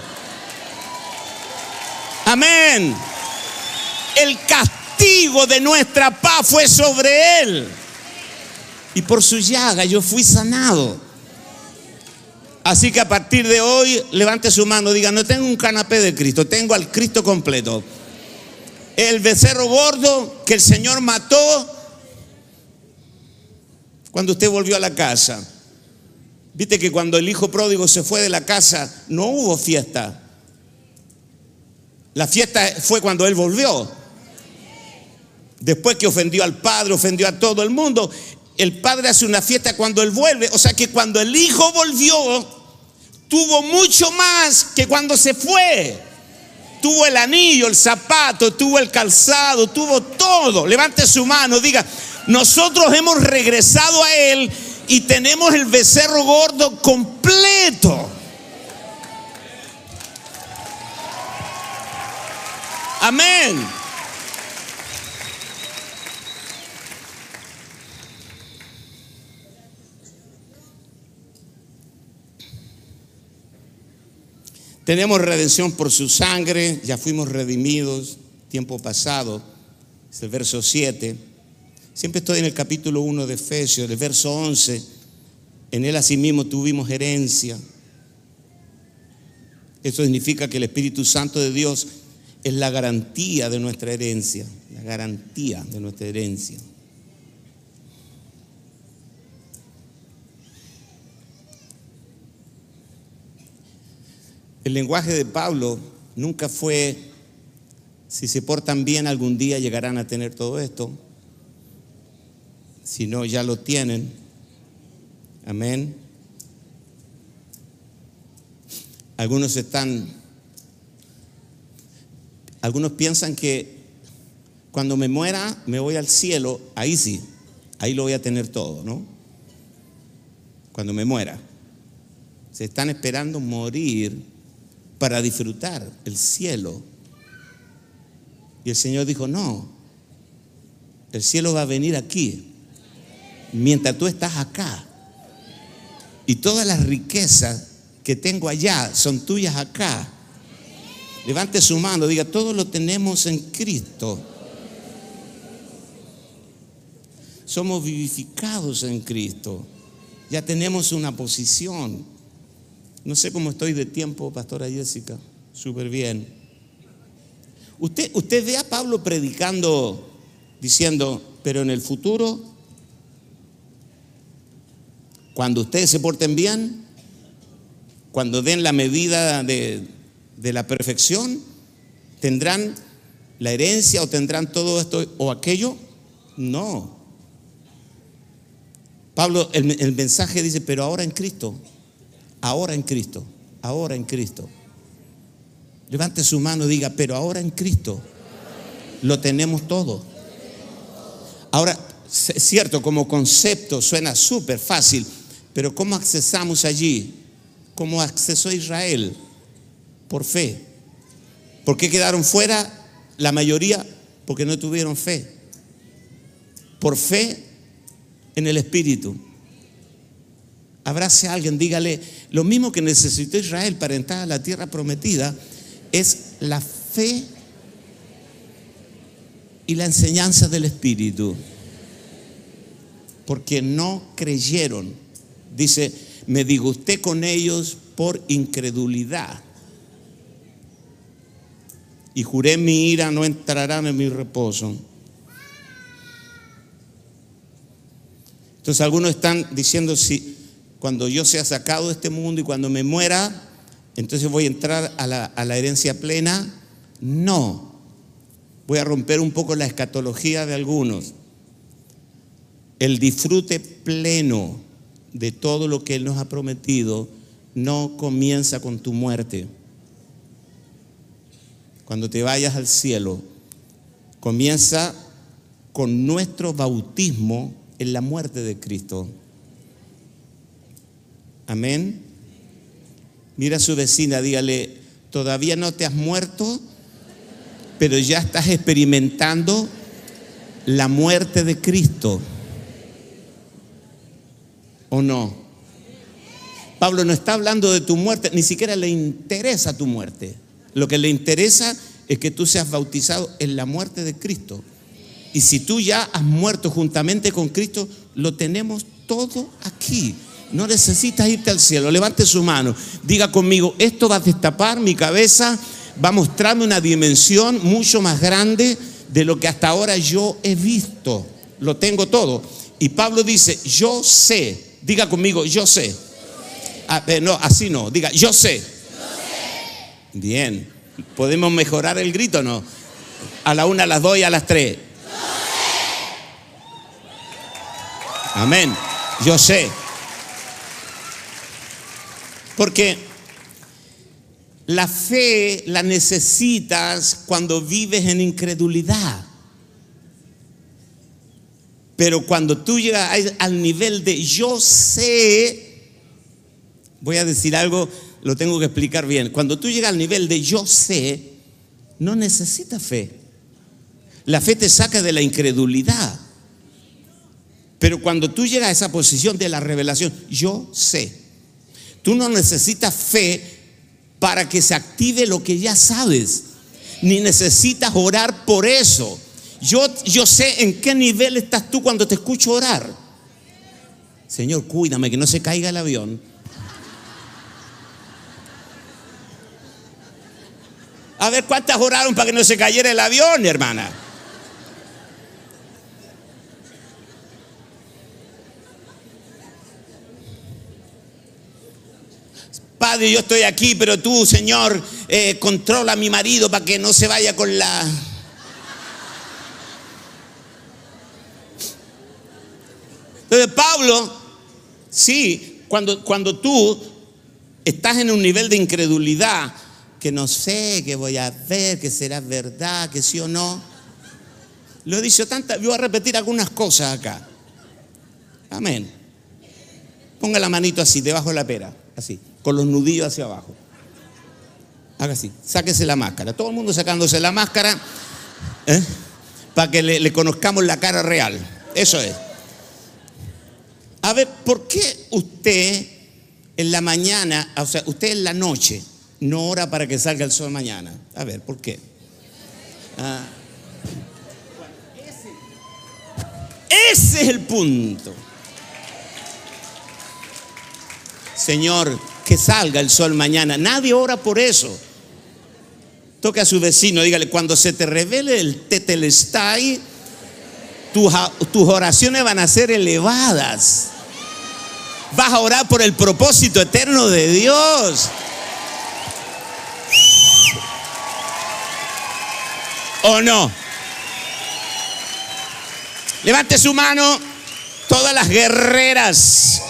Amén. El castigo de nuestra paz fue sobre Él y por su llaga yo fui sanado. Así que a partir de hoy, levante su mano, diga, no tengo un canapé de Cristo, tengo al Cristo completo. El becerro gordo que el Señor mató cuando usted volvió a la casa. Viste que cuando el hijo pródigo se fue de la casa, no hubo fiesta. La fiesta fue cuando él volvió. Después que ofendió al padre, ofendió a todo el mundo, el padre hace una fiesta cuando él vuelve. O sea que cuando el hijo volvió, tuvo mucho más que cuando se fue. Tuvo el anillo, el zapato, tuvo el calzado, tuvo todo. Levante su mano, diga, nosotros hemos regresado a él y tenemos el becerro gordo completo. Amén. Tenemos redención por su sangre, ya fuimos redimidos tiempo pasado, es el verso 7. Siempre estoy en el capítulo 1 de Efesios, el verso 11. En él asimismo tuvimos herencia. Eso significa que el Espíritu Santo de Dios es la garantía de nuestra herencia, la garantía de nuestra herencia. El lenguaje de Pablo nunca fue, si se portan bien algún día llegarán a tener todo esto, si no ya lo tienen. Amén. Algunos están, algunos piensan que cuando me muera me voy al cielo, ahí sí, ahí lo voy a tener todo, ¿no? Cuando me muera. Se están esperando morir para disfrutar el cielo. Y el Señor dijo, no, el cielo va a venir aquí, mientras tú estás acá. Y todas las riquezas que tengo allá son tuyas acá. Levante su mano, diga, todo lo tenemos en Cristo. Somos vivificados en Cristo. Ya tenemos una posición. No sé cómo estoy de tiempo, pastora Jessica. Súper bien. Usted, usted ve a Pablo predicando, diciendo, pero en el futuro, cuando ustedes se porten bien, cuando den la medida de, de la perfección, tendrán la herencia o tendrán todo esto o aquello. No. Pablo, el, mensaje dice, pero ahora en Cristo ahora en Cristo, ahora en Cristo. Levante su mano y diga, pero ahora en Cristo lo tenemos todo. Ahora, es cierto, como concepto suena súper fácil, pero ¿cómo accesamos allí? ¿Cómo accesó Israel? Por fe. ¿Por qué quedaron fuera la mayoría? Porque no tuvieron fe. Por fe en el Espíritu. Abrace a alguien, dígale, lo mismo que necesitó Israel para entrar a la tierra prometida es la fe y la enseñanza del Espíritu. Porque no creyeron. Dice, me disgusté con ellos por incredulidad. Y juré mi ira, no entrarán en mi reposo. Entonces algunos están diciendo, si cuando yo sea sacado de este mundo y cuando me muera, entonces voy a entrar a la, herencia plena. No, voy a romper un poco la escatología de algunos. El disfrute pleno de todo lo que Él nos ha prometido no comienza con tu muerte. Cuando te vayas al cielo, comienza con nuestro bautismo en la muerte de Cristo. Amén. Mira a su vecina, dígale, todavía no te has muerto, pero ya estás experimentando la muerte de Cristo. ¿O no? Pablo no está hablando de tu muerte, ni siquiera le interesa tu muerte. Lo que le interesa es que tú seas bautizado en la muerte de Cristo. Y si tú ya has muerto juntamente con Cristo, lo tenemos todo aquí. No necesitas irte al cielo. Levante su mano. Diga conmigo, esto va a destapar mi cabeza, va a mostrarme una dimensión mucho más grande de lo que hasta ahora yo he visto. Lo tengo todo. Y Pablo dice, yo sé. Diga conmigo, yo sé. Ah, eh, no, así no. Diga, yo sé. Bien. ¿Podemos mejorar el grito o no? A la una, a las dos y a las tres. Amén. Yo sé. Porque la fe la necesitas cuando vives en incredulidad. Pero cuando tú llegas al nivel de yo sé, voy a decir algo, lo tengo que explicar bien. Cuando tú llegas al nivel de yo sé, no necesitas fe. La fe te saca de la incredulidad. Pero cuando tú llegas a esa posición de la revelación, yo sé, tú no necesitas fe para que se active lo que ya sabes, ni necesitas orar por eso. Yo, yo sé en qué nivel estás tú cuando te escucho orar. Señor, cuídame que no se caiga el avión. A ver, ¿cuántas oraron para que no se cayera el avión, hermana? Padre, yo estoy aquí, pero tú, Señor, eh, controla a mi marido para que no se vaya con la... Entonces, Pablo, sí, cuando, cuando tú estás en un nivel de incredulidad, que no sé, que voy a ver, que será verdad, que sí o no. Lo he dicho tantas, voy a repetir algunas cosas acá. Amén. Ponga la manito así, debajo de la pera, así, con los nudillos hacia abajo. Haga así, sáquese la máscara. Todo el mundo sacándose la máscara ¿eh? para que le, le conozcamos la cara real. Eso es. A ver, ¿por qué usted en la mañana, o sea, usted en la noche, no ora para que salga el sol mañana. A ver, ¿por qué? Ah. Ese es el punto. Señor, que salga el sol mañana. Nadie ora por eso. Toque a su vecino, dígale, cuando se te revele el tetelestai, tus oraciones van a ser elevadas. Vas a orar por el propósito eterno de Dios. ¿O no? Levante su mano todas las guerreras.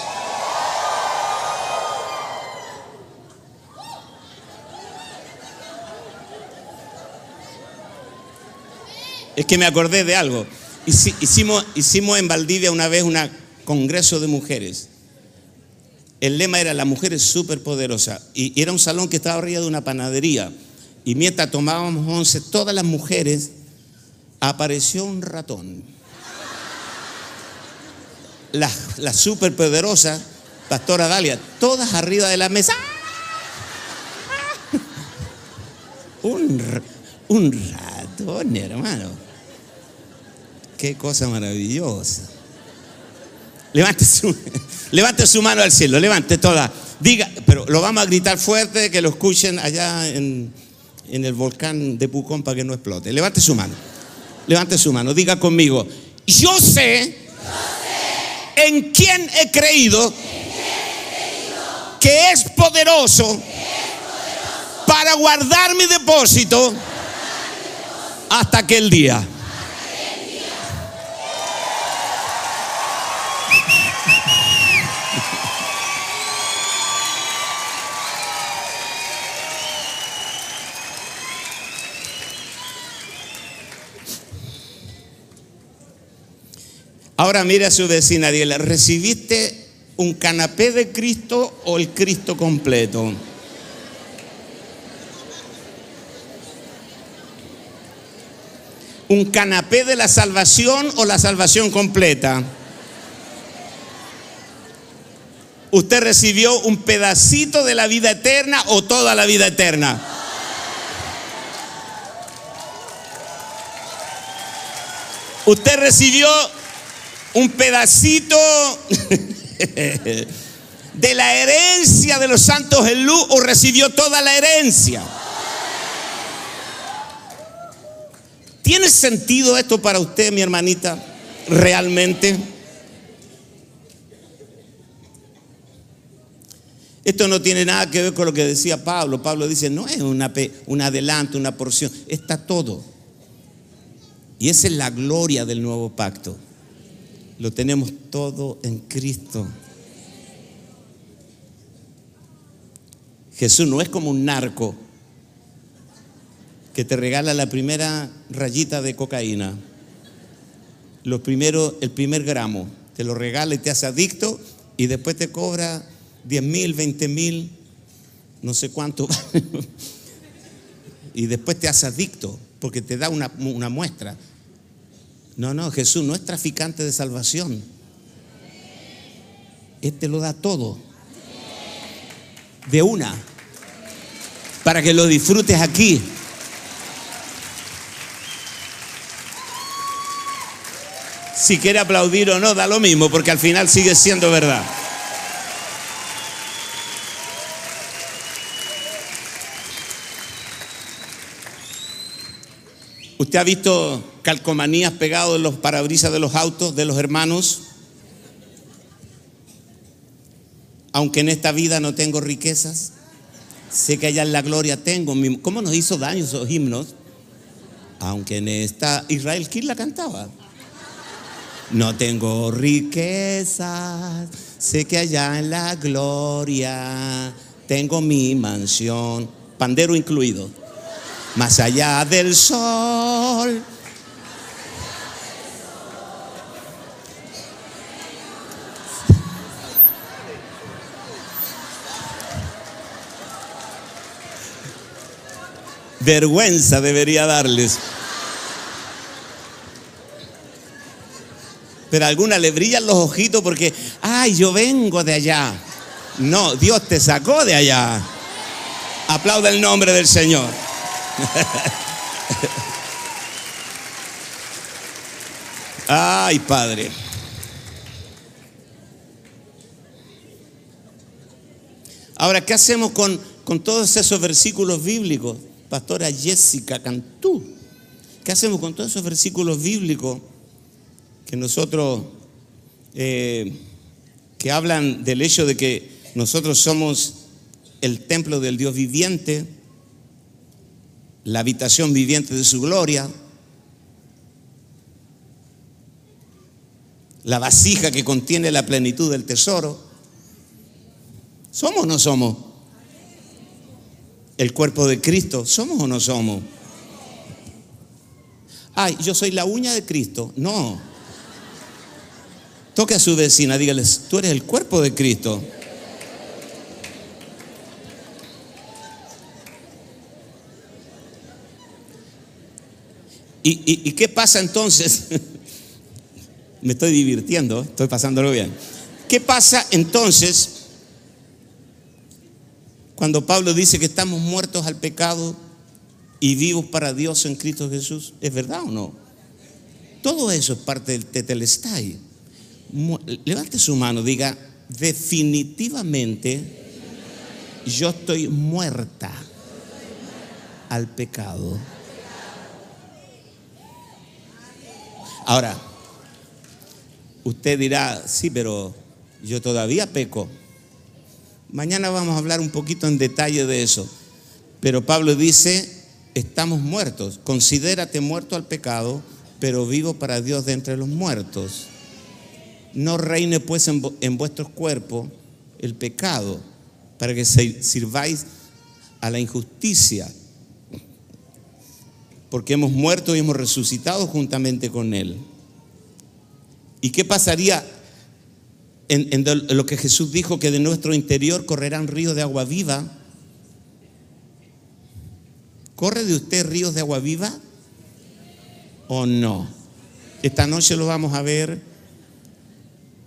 Es que me acordé de algo. Hicimos, en Valdivia una vez un congreso de mujeres. El lema era la mujer es súper poderosa. Y era un salón que estaba arriba de una panadería. Y mientras tomábamos once, todas las mujeres, apareció un ratón. La, la superpoderosa pastora Dalia, todas arriba de la mesa. Un, un ratón, hermano. Qué cosa maravillosa. Levante su, levante su mano al cielo, levante toda. Diga, pero lo vamos a gritar fuerte, que lo escuchen allá en, en el volcán de Pucón para que no explote. Levante su mano. Levante su mano. Diga conmigo. Yo sé, en quién he creído, que es poderoso, para guardar mi depósito, hasta aquel día. Ahora mire a su vecina, dígale, ¿recibiste un canapé de Cristo o el Cristo completo? ¿Un canapé de la salvación o la salvación completa? ¿Usted recibió un pedacito de la vida eterna o toda la vida eterna? ¿Usted recibió un pedacito de la herencia de los santos en luz o recibió toda la herencia. ¿Tiene sentido esto para usted, mi hermanita? ¿Realmente? Esto no tiene nada que ver con lo que decía Pablo. Pablo dice, no es una, un adelanto, una porción, está todo. Y esa es la gloria del nuevo pacto. Lo tenemos todo en Cristo. Jesús no es como un narco que te regala la primera rayita de cocaína, el primer gramo, te lo regala y te hace adicto y después te cobra 10 mil, 20 mil, no sé cuánto, y después te hace adicto porque te da una, una muestra. No, no, Jesús no es traficante de salvación. Este lo da todo. De una. Para que lo disfrutes aquí. Si quiere aplaudir o no, da lo mismo, porque al final sigue siendo verdad. ¿Usted ha visto calcomanías pegadas en los parabrisas de los autos de los hermanos? Aunque en esta vida no tengo riquezas, sé que allá en la gloria tengo. ¿Cómo nos hizo daño esos himnos? Aunque en esta Israel ¿quién la cantaba. No tengo riquezas, sé que allá en la gloria tengo mi mansión, pandero incluido más allá del sol. Vergüenza debería darles. Pero alguna le brillan los ojitos porque, ay, yo vengo de allá. No, Dios te sacó de allá. Aplauda el nombre del Señor. Ay, Padre. Ahora, ¿qué hacemos con, con todos esos versículos bíblicos? Pastora Jessica Cantú. ¿Qué hacemos con todos esos versículos bíblicos que nosotros, eh, que hablan del hecho de que nosotros somos el templo del Dios viviente? la habitación viviente de su gloria, la vasija que contiene la plenitud del tesoro. ¿Somos o no somos? El cuerpo de Cristo, ¿somos o no somos? Ay, yo soy la uña de Cristo. No. Toque a su vecina, dígales, tú eres el cuerpo de Cristo. ¿Y, qué pasa entonces? Me estoy divirtiendo, estoy pasándolo bien. ¿Qué pasa entonces cuando Pablo dice que estamos muertos al pecado y vivos para Dios en Cristo Jesús? ¿Es verdad o no? Todo eso es parte del tetelestai. Levante su mano, diga, definitivamente yo estoy muerta al pecado Ahora, usted dirá, sí, pero yo todavía peco. Mañana vamos a hablar un poquito en detalle de eso. Pero Pablo dice, estamos muertos. Considérate muerto al pecado, pero vivo para Dios de entre los muertos. No reine pues en, en vuestros cuerpos el pecado, para que sirváis a la injusticia porque hemos muerto y hemos resucitado juntamente con Él. ¿Y qué pasaría en, lo que Jesús dijo, que de nuestro interior correrán ríos de agua viva? ¿Corre de usted ríos de agua viva o no? Esta noche lo vamos a ver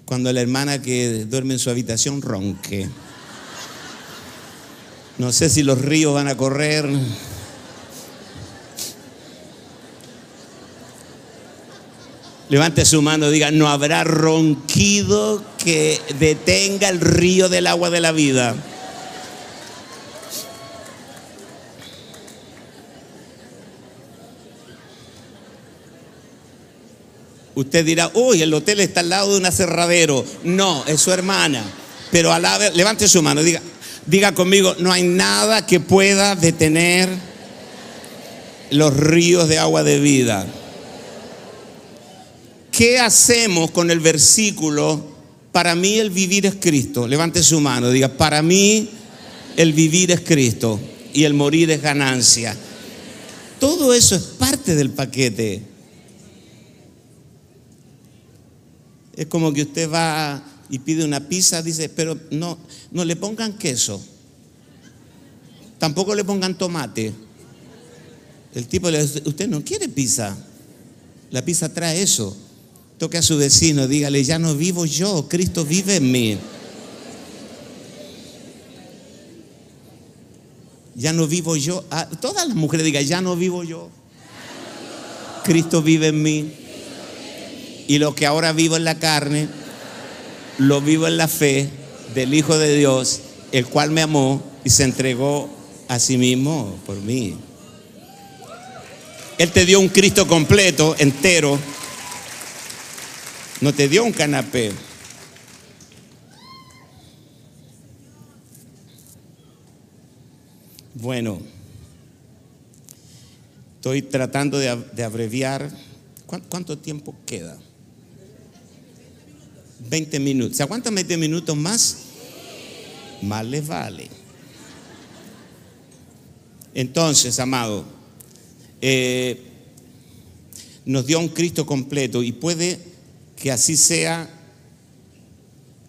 cuando la hermana que duerme en su habitación ronque. No sé si los ríos van a correr. Levante su mano y diga, no habrá ronquido que detenga el río del agua de la vida. Usted dirá, uy, el hotel está al lado de un aserradero. No, es su hermana. Pero alabe, levante su mano diga, Diga conmigo, no hay nada que pueda detener los ríos de agua de vida. ¿Qué hacemos con el versículo? Para mí el vivir es Cristo. Levante su mano, diga, para mí el vivir es Cristo y el morir es ganancia. Todo eso es parte del paquete. Es como que usted va y pide una pizza, dice, pero no, no le pongan queso. Tampoco le pongan tomate. El tipo le dice, usted no quiere pizza. La pizza trae eso. Toque a su vecino, dígale, ya no vivo yo, Cristo vive en mí. Ya no vivo yo. Ah, todas las mujeres digan, ya no vivo yo. Cristo vive en mí. Y lo que ahora vivo en la carne, lo vivo en la fe del Hijo de Dios, el cual me amó y se entregó a sí mismo por mí. Él te dio un Cristo completo, entero. No te dio un canapé. Bueno, estoy tratando de, abreviar. ¿Cuánto tiempo queda? 20 minutos. ¿Se aguantan 20 minutos más? Más les vale. Entonces, amado, eh, nos dio un Cristo completo y puede que así sea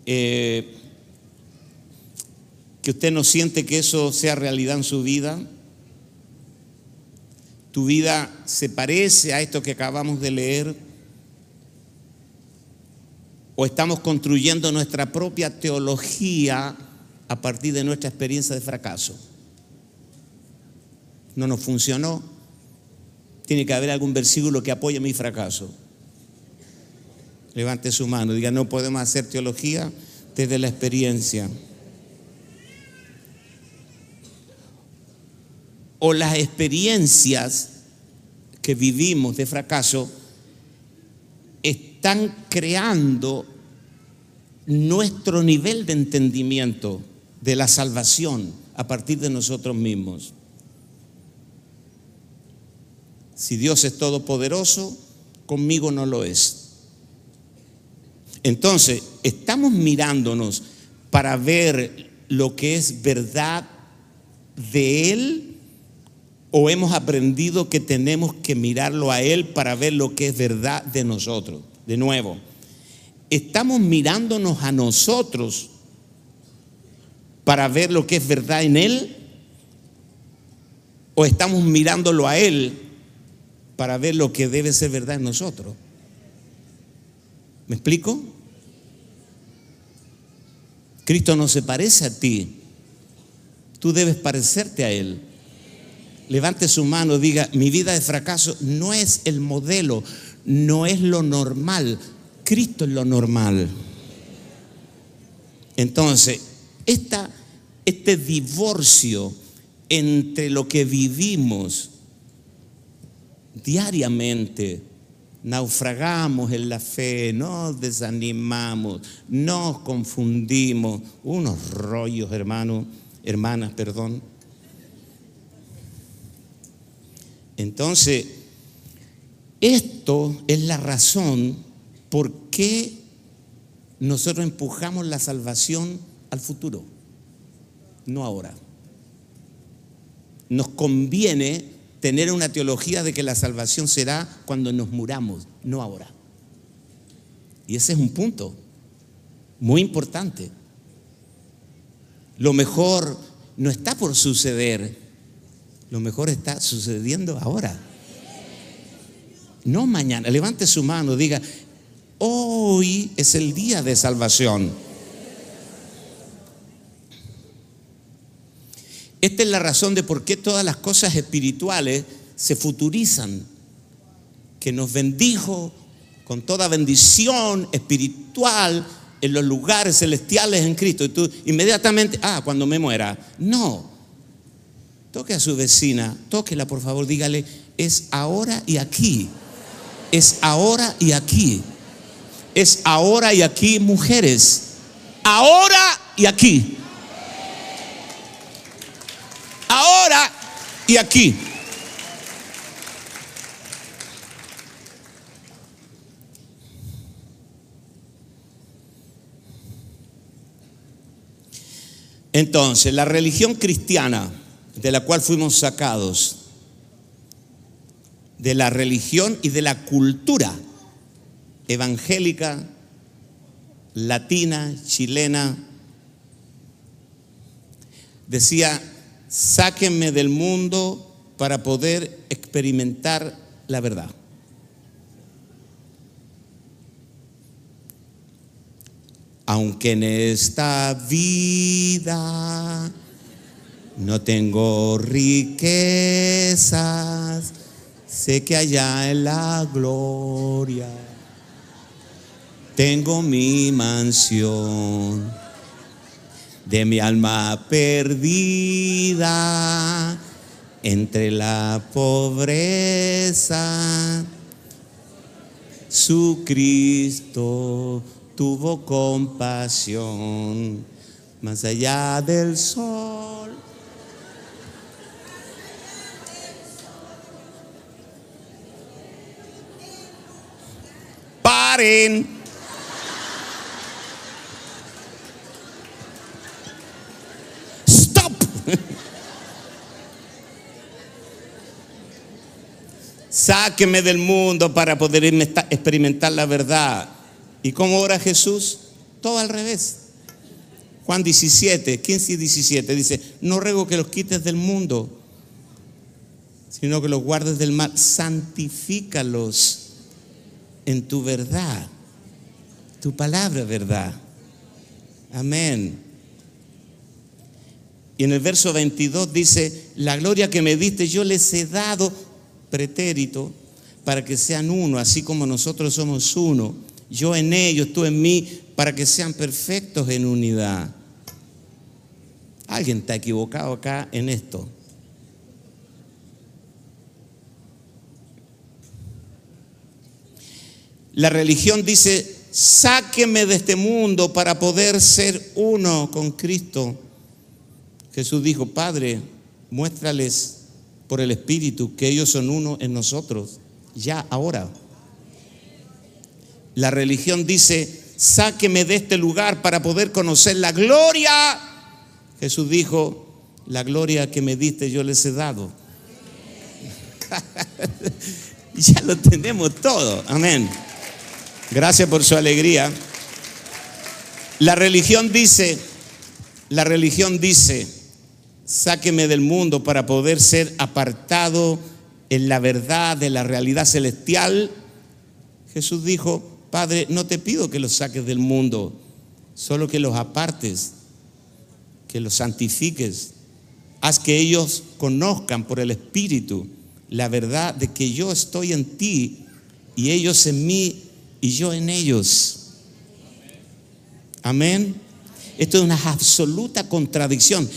eh, que usted no siente que eso sea realidad en su vida. Tu vida se parece a esto que acabamos de leer. O estamos construyendo nuestra propia teología a partir de nuestra experiencia de fracaso. No nos funcionó. Tiene que haber algún versículo que apoye mi fracaso. Levante su mano, diga, no podemos hacer teología desde la experiencia. o las experiencias que vivimos de fracaso están creando nuestro nivel de entendimiento de la salvación a partir de nosotros mismos. Si Dios es todopoderoso, conmigo no lo es. Entonces, estamos mirándonos para ver lo que es verdad de Él o hemos aprendido que tenemos que mirarlo a Él para ver lo que es verdad de nosotros. De nuevo, estamos mirándonos a nosotros para ver lo que es verdad en Él o estamos mirándolo a Él para ver lo que debe ser verdad en nosotros. ¿Me explico? Cristo no se parece a ti, tú debes parecerte a Él. Levante su mano, diga, mi vida de fracaso no es el modelo, no es lo normal, Cristo es lo normal. Entonces, este divorcio entre lo que vivimos diariamente, naufragamos en la fe, nos desanimamos, nos confundimos, unos rollos, hermanos, hermanas, perdón Entonces, esto es la razón por qué nosotros empujamos la salvación al futuro, no ahora. Nos conviene tener una teología de que la salvación será cuando nos muramos, no ahora. Y ese es un punto muy importante. Lo mejor no está por suceder, lo mejor está sucediendo ahora. No mañana. Levante su mano, diga, hoy es el día de salvación. Esta es la razón de por qué todas las cosas espirituales se futurizan. Que nos bendijo con toda bendición espiritual en los lugares celestiales en Cristo. Y tú inmediatamente, ah, cuando me muera. No, Toque a su vecina, tóquela por favor, dígale, es ahora y aquí. Es ahora y aquí. Es ahora y aquí, mujeres. Ahora y aquí. Y aquí. Entonces, la religión cristiana de la cual fuimos sacados, de la religión y de la cultura evangélica, latina, chilena, decía, sáquenme del mundo para poder experimentar la verdad. Aunque en esta vida no tengo riquezas, sé que allá en la gloria tengo mi mansión de mi alma perdida entre la pobreza. Su Cristo tuvo compasión más allá del sol. Paren. Sáqueme del mundo para poder experimentar la verdad. ¿Y cómo ora Jesús? Todo al revés. Juan 17, 15 y 17 dice, no ruego que los quites del mundo, sino que los guardes del mal. Santifícalos en tu verdad, tu palabra verdad. Amén. Y en el verso 22 dice, la gloria que me diste yo les he dado pretérito para que sean uno, así como nosotros somos uno yo en ellos, tú en mí, para que sean perfectos en unidad. Alguien está equivocado acá en esto. La religión dice, sáqueme de este mundo para poder ser uno con Cristo. Jesús dijo, Padre, muéstrales por el Espíritu que ellos son uno en nosotros, ya ahora. La religión dice, sáqueme de este lugar para poder conocer la gloria. Jesús dijo, la gloria que me diste yo les he dado. ya lo tenemos todo. Amén. Gracias por su alegría. La religión dice, la religión dice, sáqueme del mundo para poder ser apartado en la verdad de la realidad celestial. Jesús dijo, Padre, no te pido que los saques del mundo, solo que los apartes, que los santifiques. Haz que ellos conozcan por el Espíritu la verdad de que yo estoy en ti y ellos en mí y yo en ellos. Amén. Esto es una absoluta contradicción.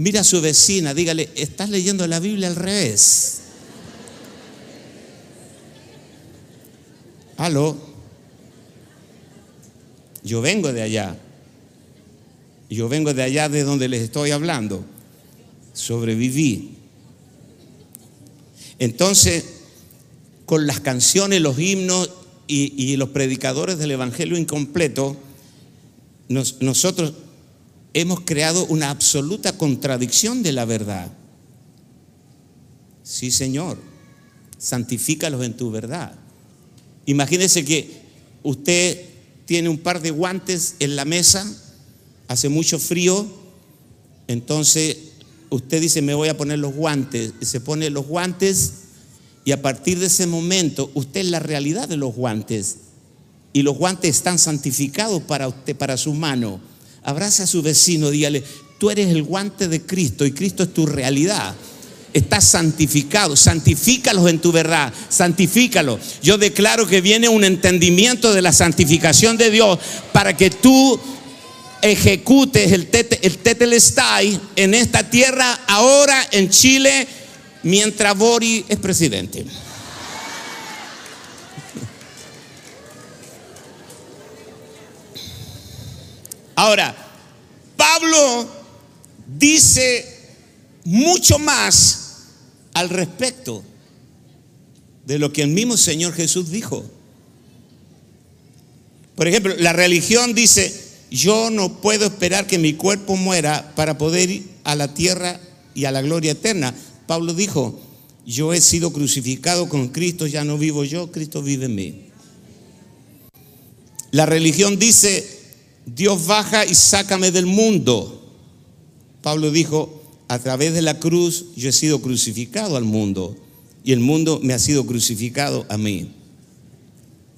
Mira a su vecina, dígale, estás leyendo la Biblia al revés. Aló. Yo vengo de allá. Yo vengo de allá de donde les estoy hablando. Sobreviví. Entonces, con las canciones, los himnos y, los predicadores del Evangelio incompleto, nosotros hemos creado una absoluta contradicción de la verdad. Sí, Señor, santifícalos en tu verdad. Imagínese que usted tiene un par de guantes en la mesa, hace mucho frío, entonces usted dice, me voy a poner los guantes, se pone los guantes y a partir de ese momento usted es la realidad de los guantes y los guantes están santificados para usted, para su mano. Abrace a su vecino, dígale, tú eres el guante de Cristo y Cristo es tu realidad estás santificado. Santifícalos en tu verdad. Santifícalos. Yo declaro que viene un entendimiento de la santificación de Dios para que tú ejecutes el, tetelestai en esta tierra ahora en Chile mientras Bori es presidente. Ahora, Pablo dice mucho más al respecto de lo que el mismo Señor Jesús dijo. Por ejemplo, la religión dice, yo no puedo esperar que mi cuerpo muera para poder ir a la tierra y a la gloria eterna. Pablo dijo, yo he sido crucificado con Cristo, ya no vivo yo, Cristo vive en mí. La religión dice, Dios baja y sácame del mundo. Pablo dijo, a través de la cruz yo he sido crucificado al mundo y el mundo me ha sido crucificado a mí.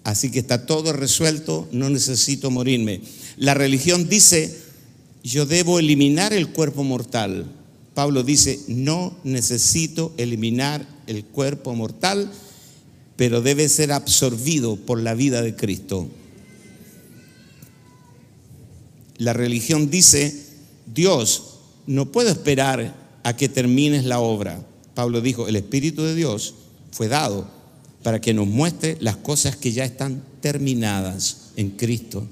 Así que está todo resuelto, no necesito morirme. La religión dice, yo debo eliminar el cuerpo mortal. Pablo dice, no necesito eliminar el cuerpo mortal, pero debe ser absorbido por la vida de Cristo. La religión dice, Dios, no puedo esperar a que termines la obra. Pablo dijo, el Espíritu de Dios fue dado para que nos muestre las cosas que ya están terminadas en Cristo.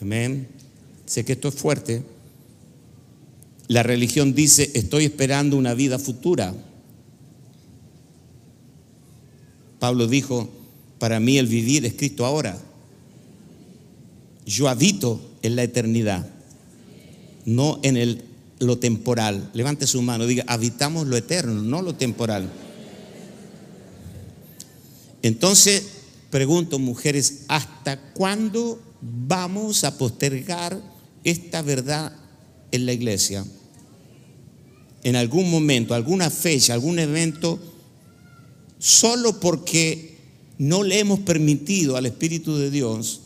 Amén. Sé que esto es fuerte. La religión dice, estoy esperando una vida futura. Pablo dijo, para mí el vivir es Cristo ahora. Yo habito en la eternidad, no en el, lo temporal. Levante su mano, diga, habitamos lo eterno, no lo temporal. Entonces, pregunto, mujeres, ¿hasta cuándo vamos a postergar esta verdad en la iglesia? En algún momento, alguna fecha, algún evento, solo porque no le hemos permitido al Espíritu de Dios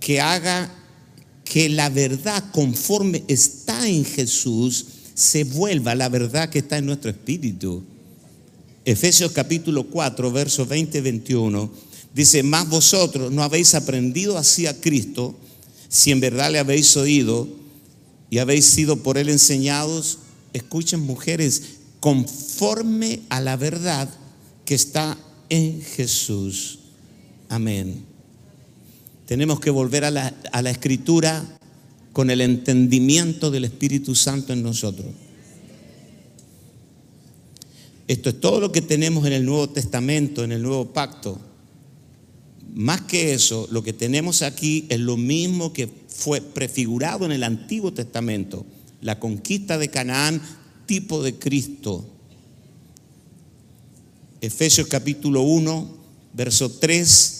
que haga que la verdad conforme está en Jesús se vuelva la verdad que está en nuestro espíritu. Efesios capítulo 4, versos 20 y 21, dice, más vosotros no habéis aprendido así a Cristo, si en verdad le habéis oído y habéis sido por él enseñados, escuchen mujeres, conforme a la verdad que está en Jesús. Amén. Tenemos que volver a la, escritura con el entendimiento del Espíritu Santo en nosotros. Esto es todo lo que tenemos en el Nuevo Testamento, en el Nuevo Pacto. Más que eso, lo que tenemos aquí es lo mismo que fue prefigurado en el Antiguo Testamento. La conquista de Canaán, tipo de Cristo. Efesios capítulo 1, verso 3,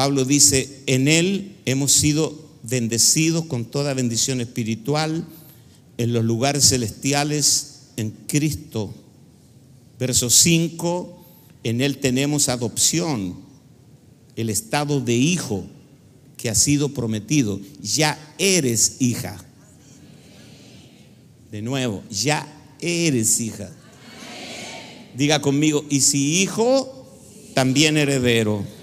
Pablo dice, en Él hemos sido bendecidos con toda bendición espiritual en los lugares celestiales en Cristo Verso 5, en Él tenemos adopción, el estado de hijo que ha sido prometido. Ya eres hija. De nuevo, ya eres hija. Diga conmigo, y si hijo, también heredero.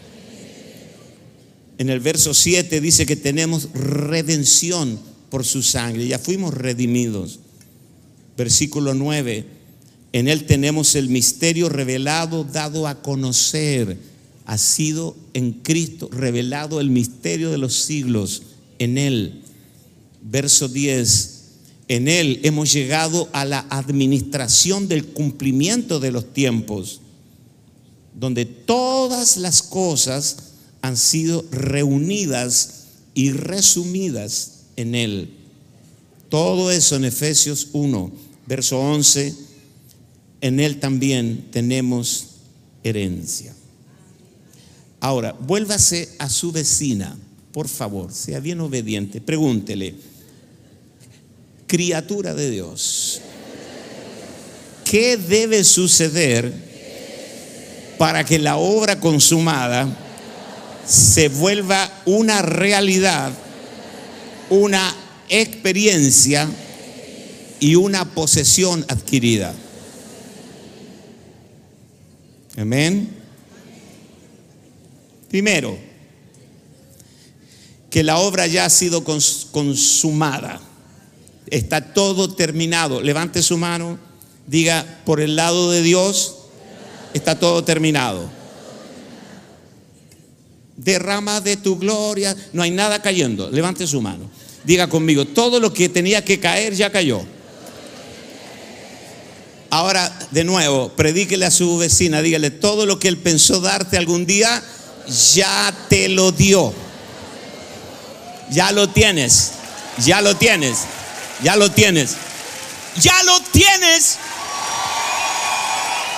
En el verso 7 dice que tenemos redención por su sangre, ya fuimos redimidos. Versículo 9, en Él tenemos el misterio revelado, dado a conocer. Ha sido en Cristo revelado el misterio de los siglos. En Él. Verso 10. En Él hemos llegado a la administración del cumplimiento de los tiempos, donde todas las cosas han sido reunidas y resumidas en Él. Todo eso en Efesios 1, verso 11 en Él también tenemos herencia. Ahora, vuélvase a su vecina, por favor, sea bien obediente, pregúntele, criatura de Dios, ¿qué debe suceder para que la obra consumada se vuelva una realidad, una experiencia y una posesión adquirida? Amén. Primero, que la obra ya ha sido consumada. Está todo terminado. Levante su mano, diga, por el lado de Dios, está todo terminado. Derrama de tu gloria, no hay nada cayendo. Levante su mano. Diga conmigo, todo lo que tenía que caer ya cayó. Ahora, de nuevo, predíquele a su vecina, dígale, todo lo que él pensó darte algún día, ya te lo dio. Ya lo tienes, ya lo tienes, ya lo tienes, ya lo tienes,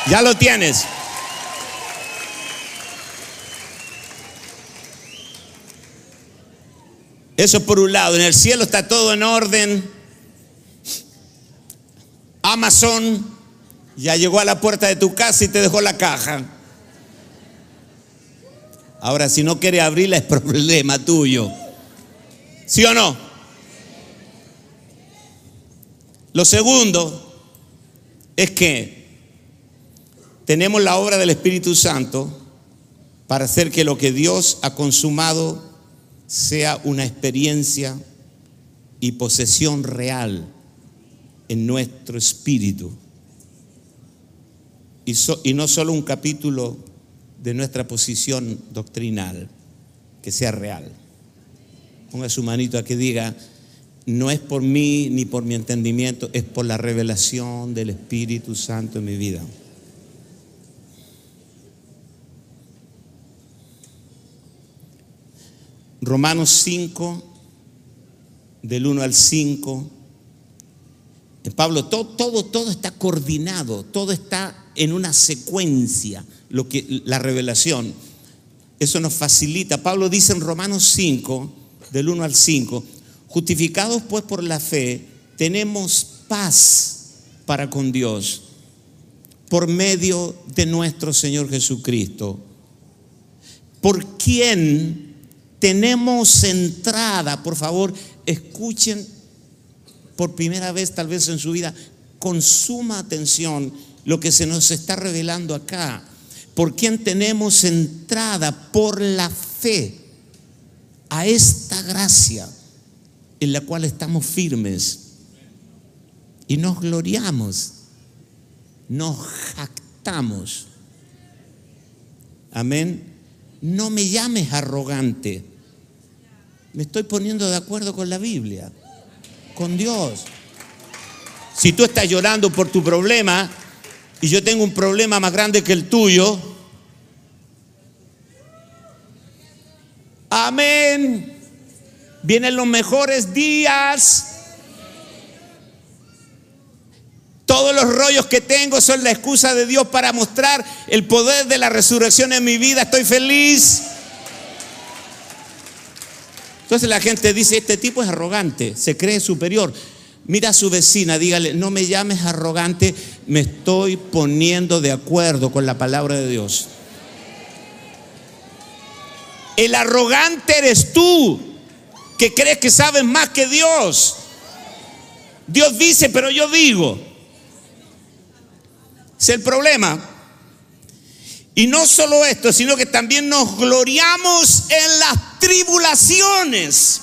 ya lo tienes. Eso por un lado, en el cielo está todo en orden. Amazon ya llegó a la puerta de tu casa y te dejó la caja. Ahora, si no quiere abrirla es problema tuyo. ¿Sí o no? Lo segundo es que tenemos la obra del Espíritu Santo para hacer que lo que Dios ha consumado sea una experiencia y posesión real en nuestro espíritu. Y, no solo un capítulo de nuestra posición doctrinal, que sea real. Ponga su manito a que diga, no es por mí ni por mi entendimiento, es por la revelación del Espíritu Santo en mi vida. Romanos 5, del 1 al 5. En Pablo, todo, todo, todo está coordinado, todo está en una secuencia, lo que, la revelación. Eso nos facilita. Pablo dice en Romanos 5, del 1 al 5, justificados pues por la fe, tenemos paz para con Dios por medio de nuestro Señor Jesucristo, por quien tenemos entrada, por favor, escuchen por primera vez tal vez en su vida, con suma atención lo que se nos está revelando acá, por quien tenemos entrada por la fe a esta gracia en la cual estamos firmes y nos gloriamos, nos jactamos. Amén. No me llames arrogante. Me estoy poniendo de acuerdo con la Biblia, con Dios. Si tú estás llorando por tu problema y yo tengo un problema más grande que el tuyo, Amén. Vienen los mejores días. Todos los rollos que tengo son la excusa de Dios para mostrar el poder de la resurrección en mi vida. Estoy feliz. Entonces la gente dice, este tipo es arrogante, se cree superior. Mira a su vecina, dígale, no me llames arrogante, me estoy poniendo de acuerdo con la palabra de Dios. El arrogante eres tú, que crees que sabes más que Dios. Dios dice, pero yo digo. Es el problema. Y no solo esto, sino que también nos gloriamos en las tribulaciones.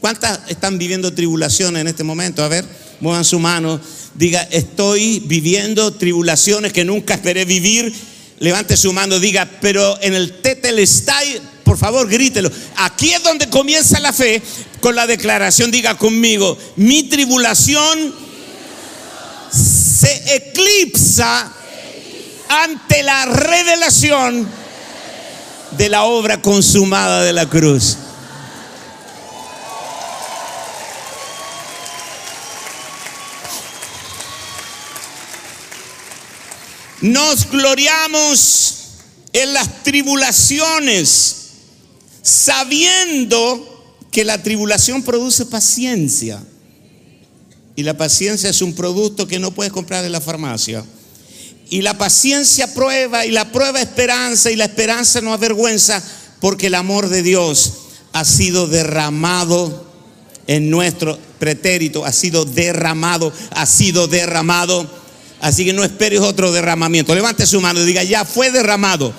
¿Cuántas están viviendo tribulaciones en este momento? A ver, muevan su mano. Diga, estoy viviendo tribulaciones que nunca esperé vivir levante su mano, diga, pero en el Tetelestai, por favor, grítelo. Aquí es donde comienza la fe con la declaración, diga conmigo, mi tribulación se eclipsa ante la revelación de la obra consumada de la cruz. Nos gloriamos en las tribulaciones, sabiendo que la tribulación produce paciencia. Y la paciencia es un producto que no puedes comprar en la farmacia. Y la paciencia prueba y la prueba esperanza y la esperanza no avergüenza porque el amor de Dios ha sido derramado en nuestro pretérito, ha sido derramado, ha sido derramado Así que no esperes otro derramamiento. Levante su mano y diga, ya fue derramado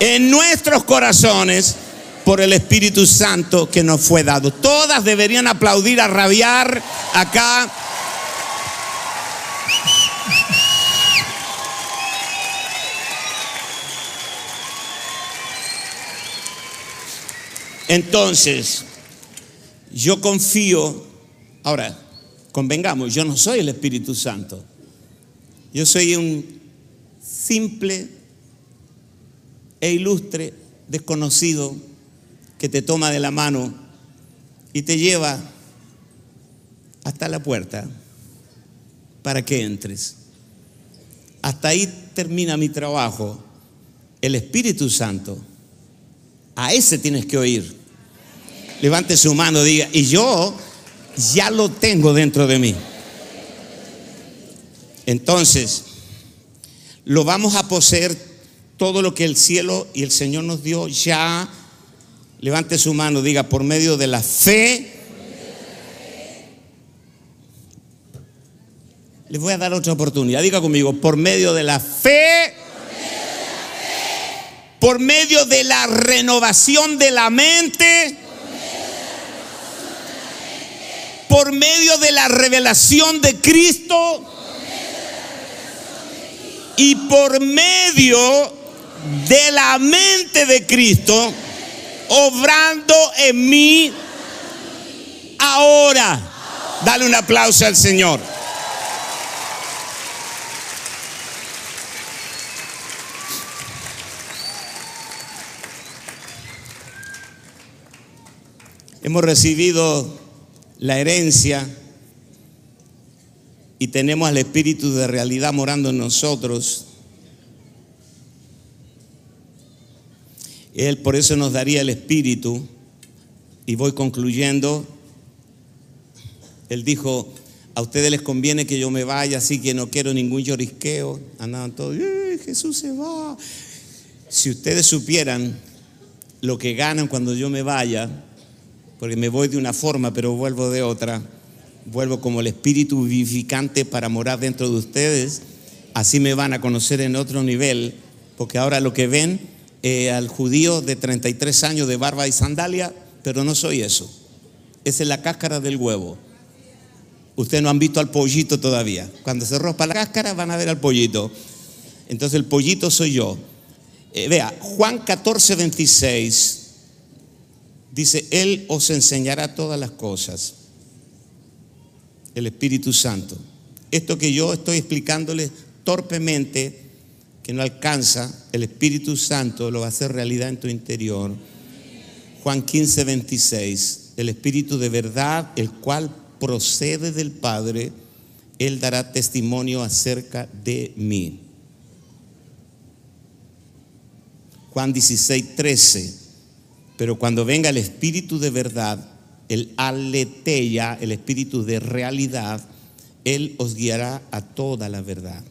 en nuestros corazones por el Espíritu Santo que nos fue dado. Todas deberían aplaudir, a rabiar acá. Entonces, yo confío, ahora, convengamos, yo no soy el Espíritu Santo. Yo soy un simple e ilustre desconocido que te toma de la mano y te lleva hasta la puerta para que entres. Hasta ahí termina mi trabajo. El Espíritu Santo. A ese tienes que oír. Levante su mano, diga, y yo ya lo tengo dentro de mí. Entonces, lo vamos a poseer todo lo que el cielo y el Señor nos dio ya. Levante su mano, diga, por medio de la fe. Les voy a dar otra oportunidad. Diga conmigo, por medio de la fe. Por medio de la renovación de la mente. Por medio de la revelación de Cristo y por medio de la mente de Cristo, obrando en mí ahora. Dale un aplauso al Señor. Hemos recibido la herencia y tenemos al Espíritu de realidad morando en nosotros, Él por eso nos daría el Espíritu. Y voy concluyendo. Él dijo, a ustedes les conviene que yo me vaya, así que no quiero ningún llorisqueo. Andaban todos, Jesús se va. Si ustedes supieran lo que ganan cuando yo me vaya, porque me voy de una forma, pero vuelvo de otra vuelvo como el espíritu vivificante para morar dentro de ustedes. Así me van a conocer en otro nivel, porque ahora lo que ven eh, al judío de 33 años de barba y sandalia, pero no soy eso. Esa es la cáscara del huevo. Ustedes no han visto al pollito todavía. Cuando se rompa la cáscara van a ver al pollito. Entonces el pollito soy yo. Eh, vea, Juan 14, 26 dice, Él os enseñará todas las cosas el Espíritu Santo. Esto que yo estoy explicándoles torpemente, que no alcanza, el Espíritu Santo lo va a hacer realidad en tu interior. Juan 15, 26, el Espíritu de verdad, el cual procede del Padre, Él dará testimonio acerca de mí. Juan 16, 13, pero cuando venga el Espíritu de verdad, el aleteya, el espíritu de realidad, Él os guiará a toda la verdad.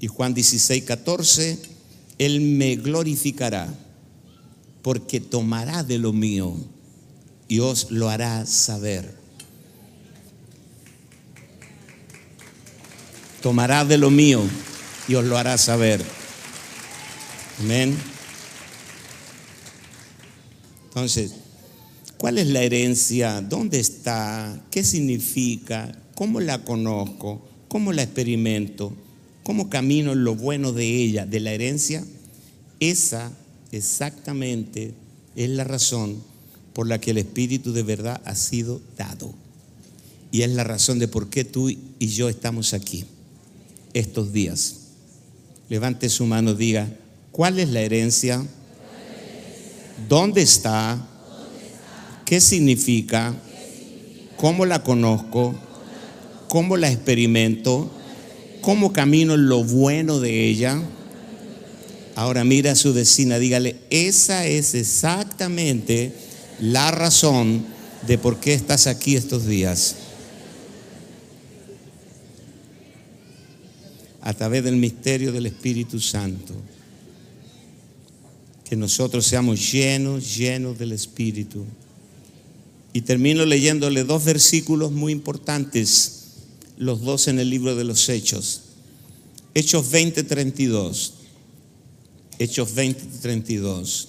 Y Juan 16, 14, Él me glorificará porque tomará de lo mío y os lo hará saber. Tomará de lo mío y os lo hará saber. Amén. Entonces, ¿Cuál es la herencia? ¿Dónde está? ¿Qué significa? ¿Cómo la conozco? ¿Cómo la experimento? ¿Cómo camino lo bueno de ella, de la herencia? Esa exactamente es la razón por la que el Espíritu de verdad ha sido dado. Y es la razón de por qué tú y yo estamos aquí estos días. Levante su mano, diga, ¿cuál es la herencia? ¿Dónde está? ¿Qué significa? ¿Cómo la conozco? ¿Cómo la experimento? ¿Cómo camino lo bueno de ella? Ahora mira a su vecina, dígale, esa es exactamente la razón de por qué estás aquí estos días. A través del misterio del Espíritu Santo. Que nosotros seamos llenos, llenos del Espíritu. Y termino leyéndole dos versículos muy importantes, los dos en el libro de los Hechos. Hechos 20, 32. Hechos 20, 32.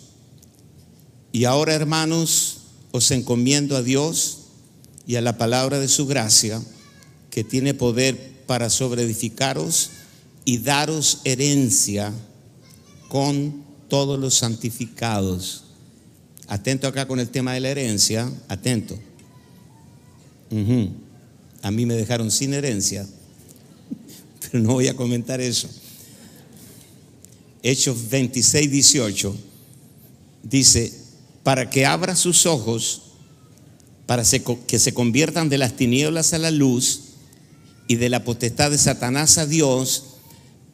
Y ahora, hermanos, os encomiendo a Dios y a la palabra de su gracia, que tiene poder para sobreedificaros y daros herencia con todos los santificados Atento acá con el tema de la herencia, atento. A mí me dejaron sin herencia, pero no voy a comentar eso. Hechos 26, 18 dice, para que abra sus ojos, para que se conviertan de las tinieblas a la luz y de la potestad de Satanás a Dios,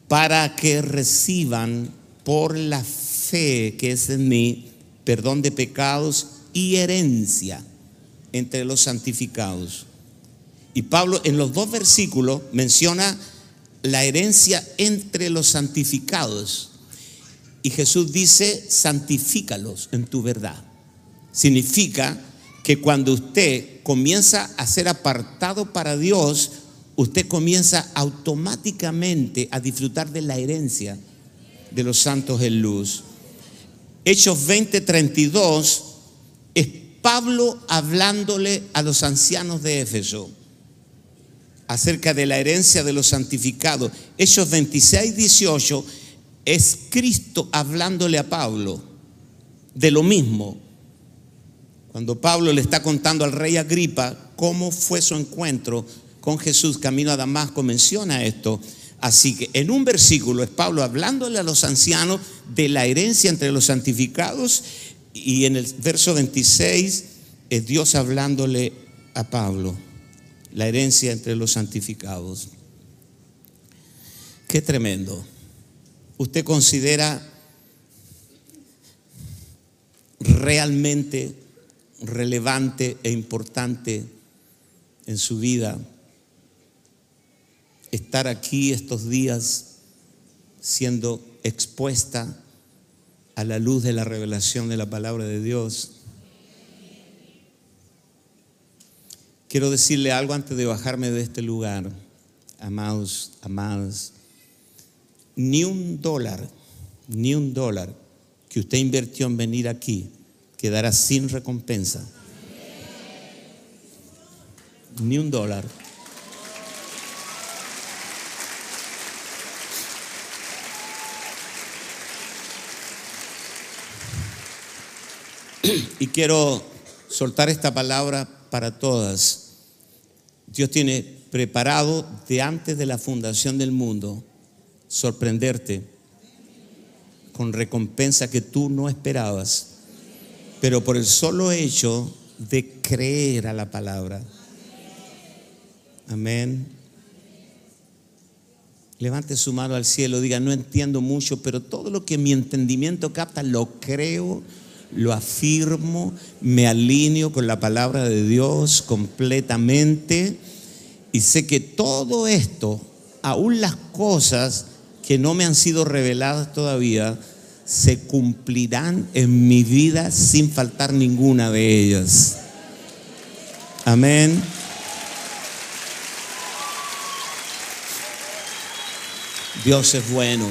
para que reciban por la fe que es en mí perdón de pecados y herencia entre los santificados. Y Pablo en los dos versículos menciona la herencia entre los santificados. Y Jesús dice, santifícalos en tu verdad. Significa que cuando usted comienza a ser apartado para Dios, usted comienza automáticamente a disfrutar de la herencia de los santos en luz. Hechos 20:32 es Pablo hablándole a los ancianos de Éfeso acerca de la herencia de los santificados. Hechos 26:18 es Cristo hablándole a Pablo de lo mismo. Cuando Pablo le está contando al rey Agripa cómo fue su encuentro con Jesús camino a Damasco, menciona esto. Así que en un versículo es Pablo hablándole a los ancianos de la herencia entre los santificados y en el verso 26 es Dios hablándole a Pablo, la herencia entre los santificados. Qué tremendo. ¿Usted considera realmente relevante e importante en su vida estar aquí estos días siendo expuesta a la luz de la revelación de la palabra de Dios. Quiero decirle algo antes de bajarme de este lugar, amados, amadas. Ni un dólar, ni un dólar que usted invirtió en venir aquí quedará sin recompensa. Ni un dólar. Y quiero soltar esta palabra para todas. Dios tiene preparado de antes de la fundación del mundo sorprenderte con recompensa que tú no esperabas, pero por el solo hecho de creer a la palabra. Amén. Levante su mano al cielo, diga, no entiendo mucho, pero todo lo que mi entendimiento capta lo creo lo afirmo, me alineo con la palabra de Dios completamente y sé que todo esto, aún las cosas que no me han sido reveladas todavía, se cumplirán en mi vida sin faltar ninguna de ellas. Amén. Dios es bueno.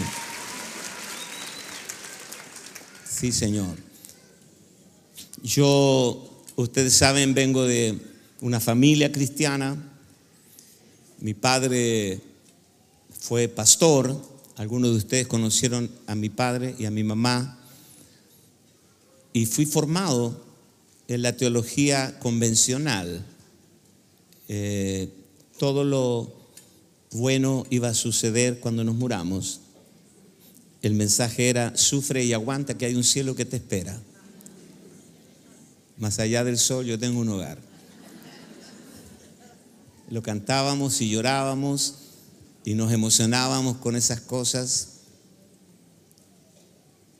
Sí, Señor. Yo, ustedes saben, vengo de una familia cristiana. Mi padre fue pastor. Algunos de ustedes conocieron a mi padre y a mi mamá. Y fui formado en la teología convencional. Eh, todo lo bueno iba a suceder cuando nos muramos. El mensaje era, sufre y aguanta que hay un cielo que te espera. Más allá del sol yo tengo un hogar. Lo cantábamos y llorábamos y nos emocionábamos con esas cosas.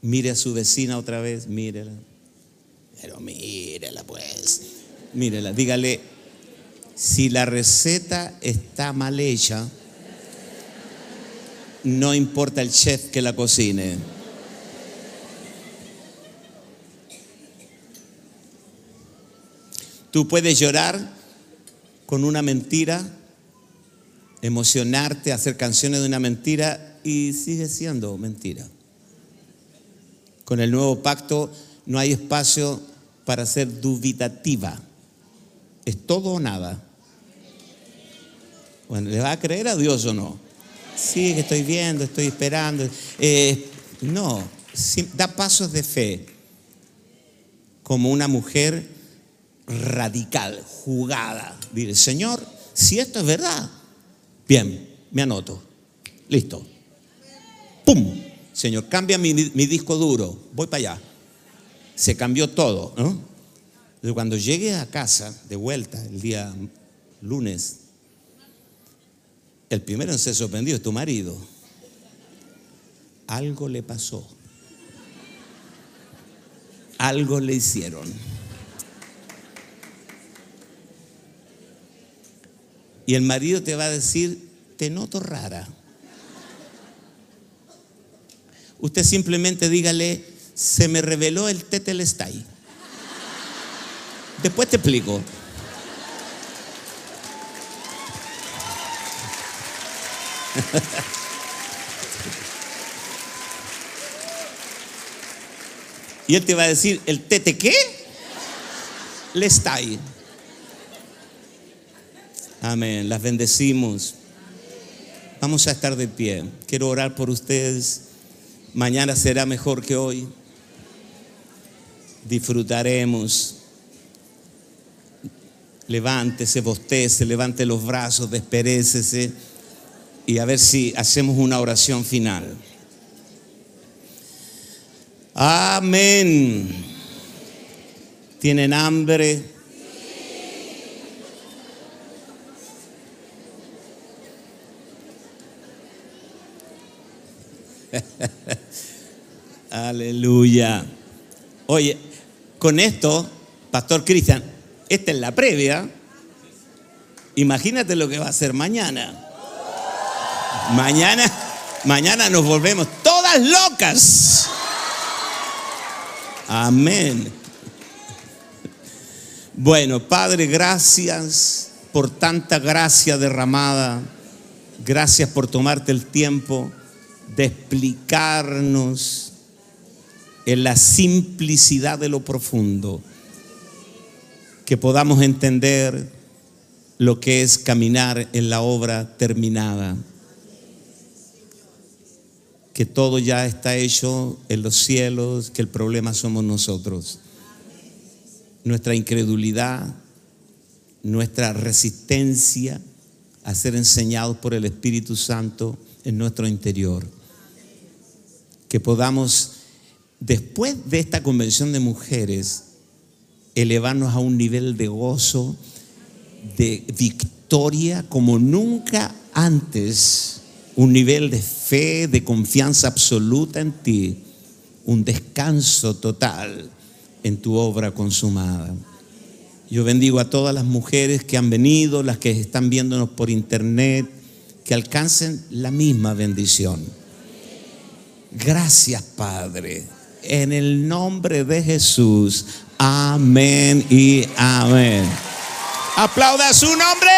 Mire a su vecina otra vez, mírela. Pero mírela pues. Mírela, dígale, si la receta está mal hecha, no importa el chef que la cocine. Tú puedes llorar con una mentira, emocionarte, hacer canciones de una mentira y sigue siendo mentira. Con el nuevo pacto no hay espacio para ser dubitativa. Es todo o nada. Bueno, ¿le va a creer a Dios o no? Sí, que estoy viendo, estoy esperando. Eh, no, da pasos de fe. Como una mujer radical, jugada. Dile, Señor, si esto es verdad, bien, me anoto. Listo. ¡Pum! Señor, cambia mi, disco duro. Voy para allá. Se cambió todo, ¿no? Cuando llegue a casa, de vuelta, el día lunes, el primero en ser sorprendido es tu marido. Algo le pasó. Algo le hicieron. Y el marido te va a decir, te noto rara. Usted simplemente dígale, se me reveló el tetelestai. Después te explico. y él te va a decir, ¿el tete qué? Le está ahí. Amén. Las bendecimos. Vamos a estar de pie. Quiero orar por ustedes. Mañana será mejor que hoy. Disfrutaremos. Levántese, bostece, levante los brazos, desperécese y a ver si hacemos una oración final. Amén. ¿Tienen hambre? Aleluya. Oye, con esto, Pastor Cristian, esta es la previa. Imagínate lo que va a ser mañana. Mañana, mañana nos volvemos todas locas. Amén. Bueno, Padre, gracias por tanta gracia derramada. Gracias por tomarte el tiempo de explicarnos en la simplicidad de lo profundo, que podamos entender lo que es caminar en la obra terminada, que todo ya está hecho en los cielos, que el problema somos nosotros, nuestra incredulidad, nuestra resistencia a ser enseñados por el Espíritu Santo en nuestro interior que podamos, después de esta convención de mujeres, elevarnos a un nivel de gozo, de victoria como nunca antes, un nivel de fe, de confianza absoluta en ti, un descanso total en tu obra consumada. Yo bendigo a todas las mujeres que han venido, las que están viéndonos por internet, que alcancen la misma bendición Gracias, Padre. En el nombre de Jesús. Amén y amén. Aplauda su nombre.